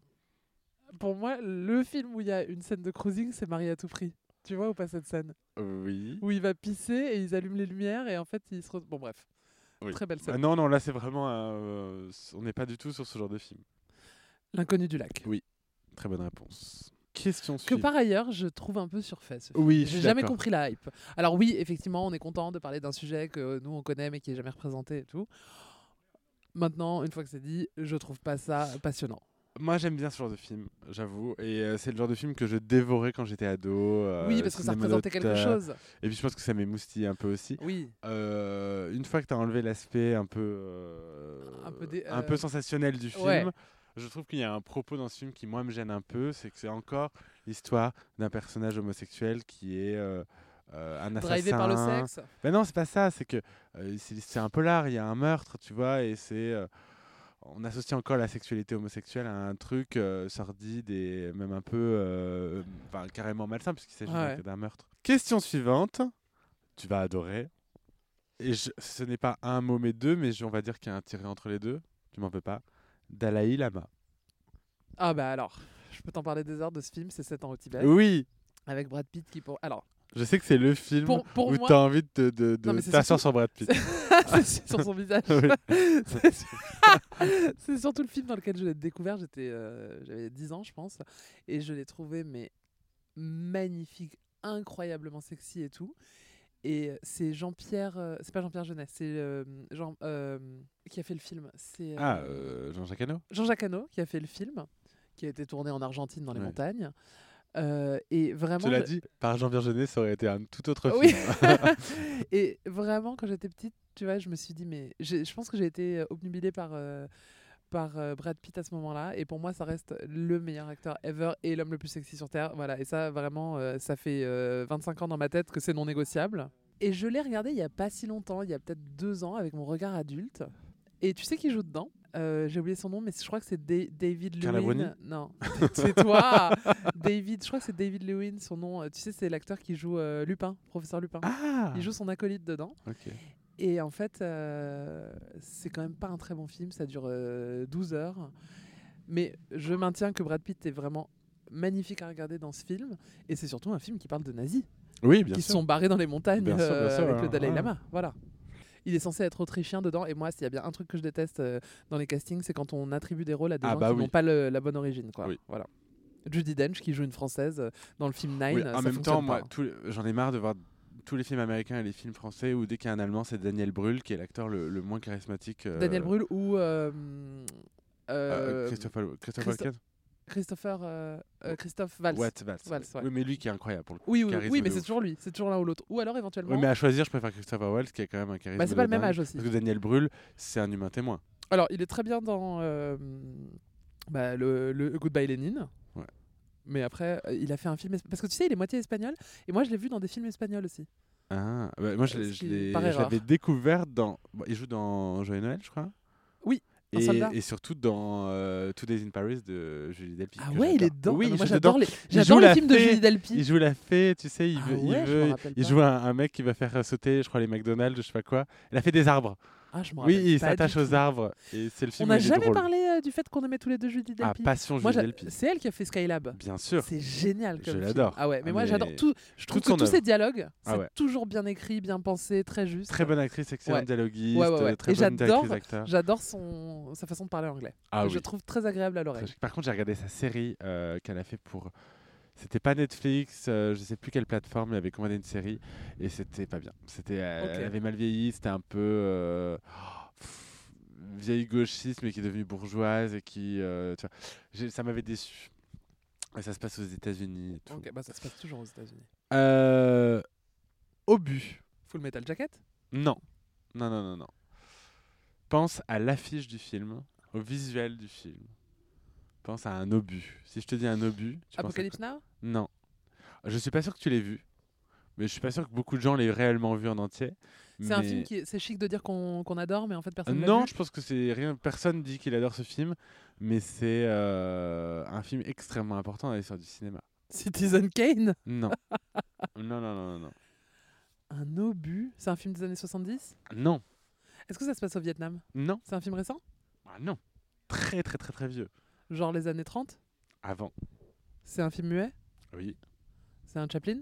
Pour moi, le film où il y a une scène de cruising, c'est Marie à tout prix. Tu vois ou pas cette scène? Oui. Où il va pisser et ils allument les lumières et en fait il se. re- Bon, bref. Oui. Très belle Ah scène. non, non, là c'est vraiment. euh, on n'est pas du tout sur ce genre de film. L'inconnu du lac. Très bonne réponse. Question Que suivante. par ailleurs, je trouve un peu surfait. ce film. Oui, je J'ai jamais compris la hype. Alors oui, effectivement, on est content de parler d'un sujet que nous on connaît mais qui est jamais représenté et tout. Maintenant, une fois que c'est dit, je trouve pas ça passionnant. Moi j'aime bien ce genre de film, j'avoue. Et euh, c'est le genre de film que je dévorais quand j'étais ado. euh, oui, parce que ça représentait quelque chose. Et puis je pense que ça m'émoustille un peu aussi. Oui. Euh, une fois que tu as enlevé l'aspect un peu, Un peu dé- un peu sensationnel du film, ouais. je trouve qu'il y a un propos dans ce film qui moi me gêne un peu, c'est que c'est encore l'histoire d'un personnage homosexuel qui est euh, un assassin. Drivé par le sexe. Ben non, c'est pas ça, c'est que euh, c'est c'est un polar, il y a un meurtre, tu vois, et c'est euh, on associe encore la sexualité homosexuelle à un truc euh, sordide et même un peu euh, enfin, carrément malsain puisqu'il s'agit Ouais. d'un meurtre. Question suivante, tu vas adorer. Et je- ce n'est pas un mot mais deux, mais je- on va dire qu'il y a un tiré entre les deux. Tu m'en veux pas. Dalai Lama. Ah bah alors, je peux t'en parler des heures de ce film, c'est 7 ans au Tibet, Oui, avec Brad Pitt qui pour... Alors, je sais que c'est le film pour, pour où moi, tu as envie de, de, de t'asseoir sur Brad Pitt. <laughs> c'est sur son visage. C'est <laughs> sur- c'est surtout le film dans lequel je l'ai découvert, j'étais, euh, j'avais 10 ans je pense, et je l'ai trouvé mais magnifique, incroyablement sexy et tout. Et euh, c'est Jean-Pierre, euh, c'est pas Jean-Pierre Jeunet, c'est euh, Jean qui a fait le film. C'est Ah, Jean-Jacques Hano? Jean-Jacques Hano qui a fait le film, qui a été tourné en Argentine dans les Ouais. montagnes. Euh, et vraiment, Cela je- dit, par Jean Virgenet, ça aurait été un tout autre Oui. film. <laughs> <laughs> et vraiment, quand j'étais petite, tu vois, je me suis dit, mais je pense que j'ai été euh, obnubilée par, euh, par euh, Brad Pitt à ce moment-là. Et pour moi, ça reste le meilleur acteur ever et l'homme le plus sexy sur Terre. Voilà, et ça, vraiment, ça fait euh, 25 ans dans ma tête que c'est non négociable. Et je l'ai regardé il y a pas si longtemps, il y a peut-être deux ans, avec mon regard adulte. Et tu sais qui joue dedans? Euh, J'ai oublié son nom, mais je crois que c'est Da- David Lewin. Non, <laughs> c'est toi David, je crois que c'est David Lewin, son nom. Euh, Tu sais, c'est l'acteur qui joue euh, Lupin, professeur Lupin. Ah Il joue son acolyte dedans. Et en fait, euh, c'est quand même pas un très bon film. Ça dure euh, 12 heures. Mais je maintiens que Brad Pitt est vraiment magnifique à regarder dans ce film. Et c'est surtout un film qui parle de nazis, Oui, bien qui sûr. sont barrés dans les montagnes Bien sûr, bien sûr, avec hein, le Dalai. Lama. Voilà. Il est censé être autrichien dedans. Et moi, s'il y a bien un truc que je déteste euh, dans les castings, c'est quand on attribue des rôles à des Ah gens bah qui oui. n'ont pas le- la bonne origine. Quoi. Oui. Voilà. Judy Dench qui joue une française euh, dans le film Nine. Oui, ça en même temps, moi, j'en ai marre de voir tous les films américains et les films français où dès qu'il y a un Allemand, c'est Daniel Brühl qui est l'acteur le, le moins charismatique. euh, Daniel Brühl ou euh, euh, euh, Christopher, Christopher Christo- Walken Christopher euh, euh, Christophe Valls. Valls. Valls, ouais. Oui, mais lui qui est incroyable pour le coup. Oui, oui, oui, mais c'est toujours lui, c'est toujours l'un ou l'autre. Ou alors éventuellement. Oui, mais à choisir, je préfère Christopher Waltz qui a quand même un charisme. Bah, c'est pas le même âge aussi. Parce que Daniel Brühl, c'est un humain témoin. Alors, il est très bien dans euh, bah, le, le Goodbye Lénine. Ouais. Mais après, euh, il a fait un film. Parce que tu sais, il est moitié espagnol. Et moi, je l'ai vu dans des films espagnols aussi. Ah, bah, moi je Euh, l'avais découvert dans. bon, il joue dans Joyeux Noël, je crois. Oui, Et, surtout dans euh, Two Days in Paris de Julie Delpy. Ah ouais, il est dedans. Oui, Ah, il moi, j'adore les, Il j'adore les films de Julie Delpy. Il joue la fée, tu sais, il, Ah veut, il, ouais, je veut- il joue un, un mec qui va faire sauter, je crois, les McDonald's, je sais pas quoi. Il a fait des arbres. Ah, je. Oui, il s'attache aux arbres. Et c'est le On film n'a il est jamais drôle. parlé euh, du fait qu'on aimait tous les deux Judy Ah, Delpy. Passion Moi, Julie j'a- Delpy. c'est elle qui a fait Skylab. Bien sûr. C'est génial Je comme film. l'adore. Ah ouais, mais Ah, moi j'adore tout. Je trouve que tous ces dialogues, Ah c'est ouais. toujours bien écrit, bien pensé, très juste. Très bonne actrice, excellente Ouais. dialoguiste, Ouais, très Et bonne d'acteur. J'adore son sa façon de parler anglais. Ah Je trouve très agréable à l'oreille. Par contre, j'ai regardé sa série euh, qu'elle a fait pour. C'était pas Netflix, euh, je sais plus quelle plateforme, elle avait commandé une série et c'était pas bien. C'était, euh. Elle avait mal vieilli, c'était un peu euh, pff, vieille gauchiste mais qui est devenue bourgeoise et qui. euh, tu vois, j'ai- ça m'avait déçu. Et ça se passe aux États-Unis et tout. Ok, bah ça se passe toujours aux États-Unis. Euh, obus. Full Metal Jacket? Non. Non, non, non, non. Pense à l'affiche du film, au visuel du film. Pense à un obus. Si je te dis un obus, tu penses à Apocalypse Now Non. Je suis pas sûr que tu l'aies vu. Mais je suis pas sûr que beaucoup de gens l'aient réellement vu en entier. C'est un film qui est- c'est chic de dire qu'on adore, mais en fait personne non, vu. je pense que c'est rien. Personne dit qu'il adore ce film, mais c'est euh, un film extrêmement important dans l'histoire du cinéma. Citizen Kane <laughs> Non. non, non, non, non, non. Un obus C'est un film des années 70 Non, Est-ce que ça se passe au Vietnam? Non, C'est un film récent? Ah, non. Très, très, très, très vieux. Genre les années 30 Avant. C'est un film muet Oui. C'est un Chaplin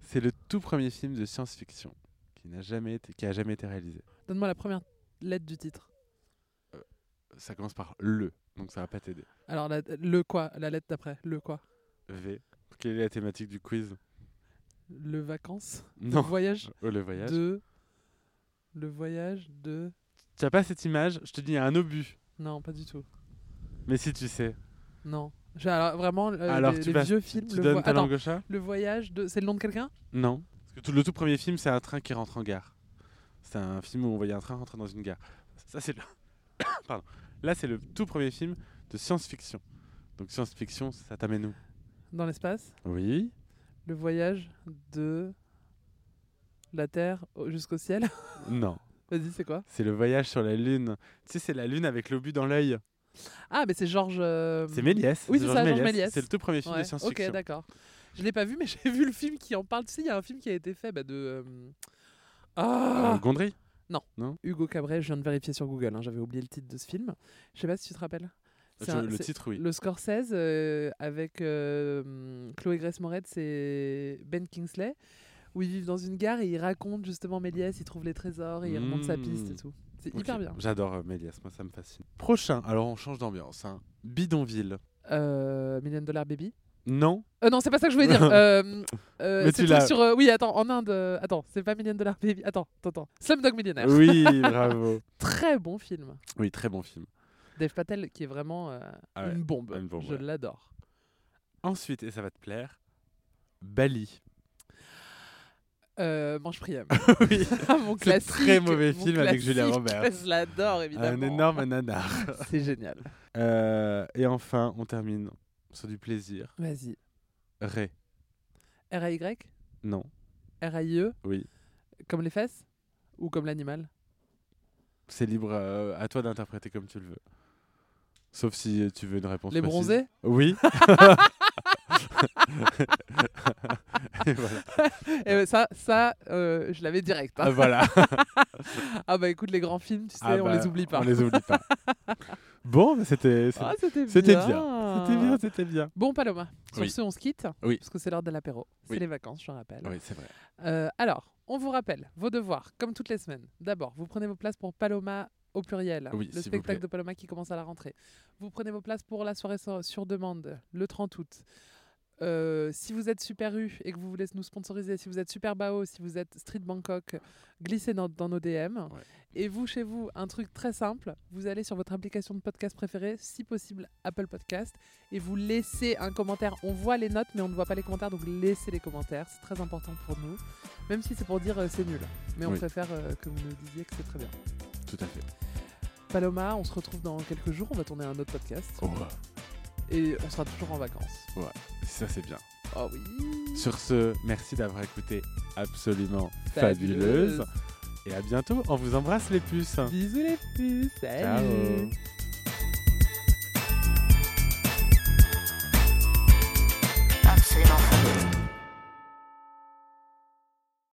C'est le tout premier film de science-fiction qui n'a jamais été, qui a jamais été réalisé. Donne-moi la première lettre du titre. Ça commence par le, donc ça va pas t'aider. Alors, la- le quoi La lettre d'après Le quoi V. Quelle est la thématique du quiz Le vacances Non. Le voyage Oh, le voyage. de... Le voyage de... Tu as pas cette image Je te dis, il y a un obus. Non, pas du tout. Mais si tu sais. Non. J'ai- Alors, vraiment, euh, Alors les, tu les vas- vieux films... Tu le, donnes vo- ta Attends, langue au chat le voyage de... C'est le nom de quelqu'un? Non. Parce que tout, le tout premier film, c'est un train qui rentre en gare. C'est un film où on voyait un train rentrer dans une gare. Ça, c'est le... <coughs> Pardon. Là, c'est le tout premier film de science-fiction. Donc science-fiction, ça t'amène où? Dans l'espace? Oui. Le voyage de... La Terre au- jusqu'au ciel? Non. Vas-y, c'est quoi? C'est le voyage sur la Lune. Tu sais, c'est la Lune avec l'obus dans l'œil. Ah, mais c'est Georges... euh, C'est Méliès. Oui, c'est ça, Georges Méliès. C'est le tout premier film Ouais, de science-fiction. Ok, d'accord. Je l'ai pas vu, mais <laughs> j'ai vu le film qui en parle. Tu sais, il y a un film qui a été fait bah, de. euh, Ah Euh, Gondry? Hugo Cabret, je viens de vérifier sur Google, hein, j'avais oublié le titre de ce film. Je sais pas si tu te rappelles. C'est Je- un- Le c'est- titre, oui. Le Scorsese euh, avec euh, Chloé Grace Moretz et Ben Kingsley, où ils vivent dans une gare et ils racontent justement Méliès, ils trouvent les trésors et ils remontent sa piste et Mm. tout. C'est hyper bien. J'adore euh, Méliès, moi ça me fascine. Prochain, alors on change d'ambiance. hein. Bidonville. Euh, Million Dollar Baby? Non Euh, non, c'est pas ça que je voulais dire. <laughs> Euh, euh, Mais tu l'as. sur. euh, oui, attends, en Inde. euh, attends, c'est pas Million Dollar Baby. Attends, attends, attends. Slumdog Millionnaire. Oui, <laughs> bravo. Très bon film. Oui, très bon film. Dave Patel qui est vraiment euh, Ah ouais, une bombe. une bombe, je ouais. l'adore. Ensuite, et ça va te plaire, Bali. Euh, Mange Priam. <laughs> oui, mon C'est classique. très mauvais mon film avec Julia. Roberts. Je l'adore, évidemment. un énorme nanar. <laughs> C'est génial. Euh, et enfin, on termine sur du plaisir. Vas-y. Ray. R-A-Y Non, R-A-I-E oui. Comme les fesses? Ou comme l'animal? C'est libre euh, à toi d'interpréter comme tu le veux. Sauf si tu veux une réponse Les précise. bronzés? Oui. <laughs> Et voilà. <laughs> Eh ben, Ça, ça euh, je l'avais direct. hein. Ah, voilà. <laughs> Ah bah écoute, les grands films, tu sais, Ah on bah, les oublie pas. On les oublie pas. bon, bah, c'était c'était Ah, c'était bien. c'était bien. C'était bien, c'était bien. Bon, Paloma, sur Oui. ce, on se quitte. Oui. Parce que c'est l'heure de l'apéro. C'est Oui. les vacances, je rappelle. Oui, c'est vrai. Euh, alors, on vous rappelle vos devoirs, comme toutes les semaines. D'abord, vous prenez vos places pour Paloma au pluriel, Oui, le s'il vous spectacle de Paloma qui commence à la rentrée. Vous prenez vos places pour la soirée sur, sur demande, le 30 août. Euh, si vous êtes Super U et que vous voulez nous sponsoriser, si vous êtes Super Bao, si vous êtes Street Bangkok, glissez dans, dans nos DM. Et vous, chez vous, un truc très simple, vous allez sur votre application de podcast préférée, si possible Apple Podcast, et vous laissez un commentaire. On voit les notes, mais on ne voit pas les commentaires, donc laissez les commentaires, c'est très important pour nous. Même si c'est pour dire euh, c'est nul. Mais on Oui. préfère euh, que vous nous disiez que c'est très bien. Tout à fait. Paloma, on se retrouve dans quelques jours, on va tourner un autre podcast. Oh, Et on sera toujours en vacances. ça, c'est bien. Oh oui Sur ce, merci d'avoir écouté Absolument Fabuleuse. Fabuleuse. Et à bientôt. On vous embrasse les puces. Bisous les puces Salut Ciao.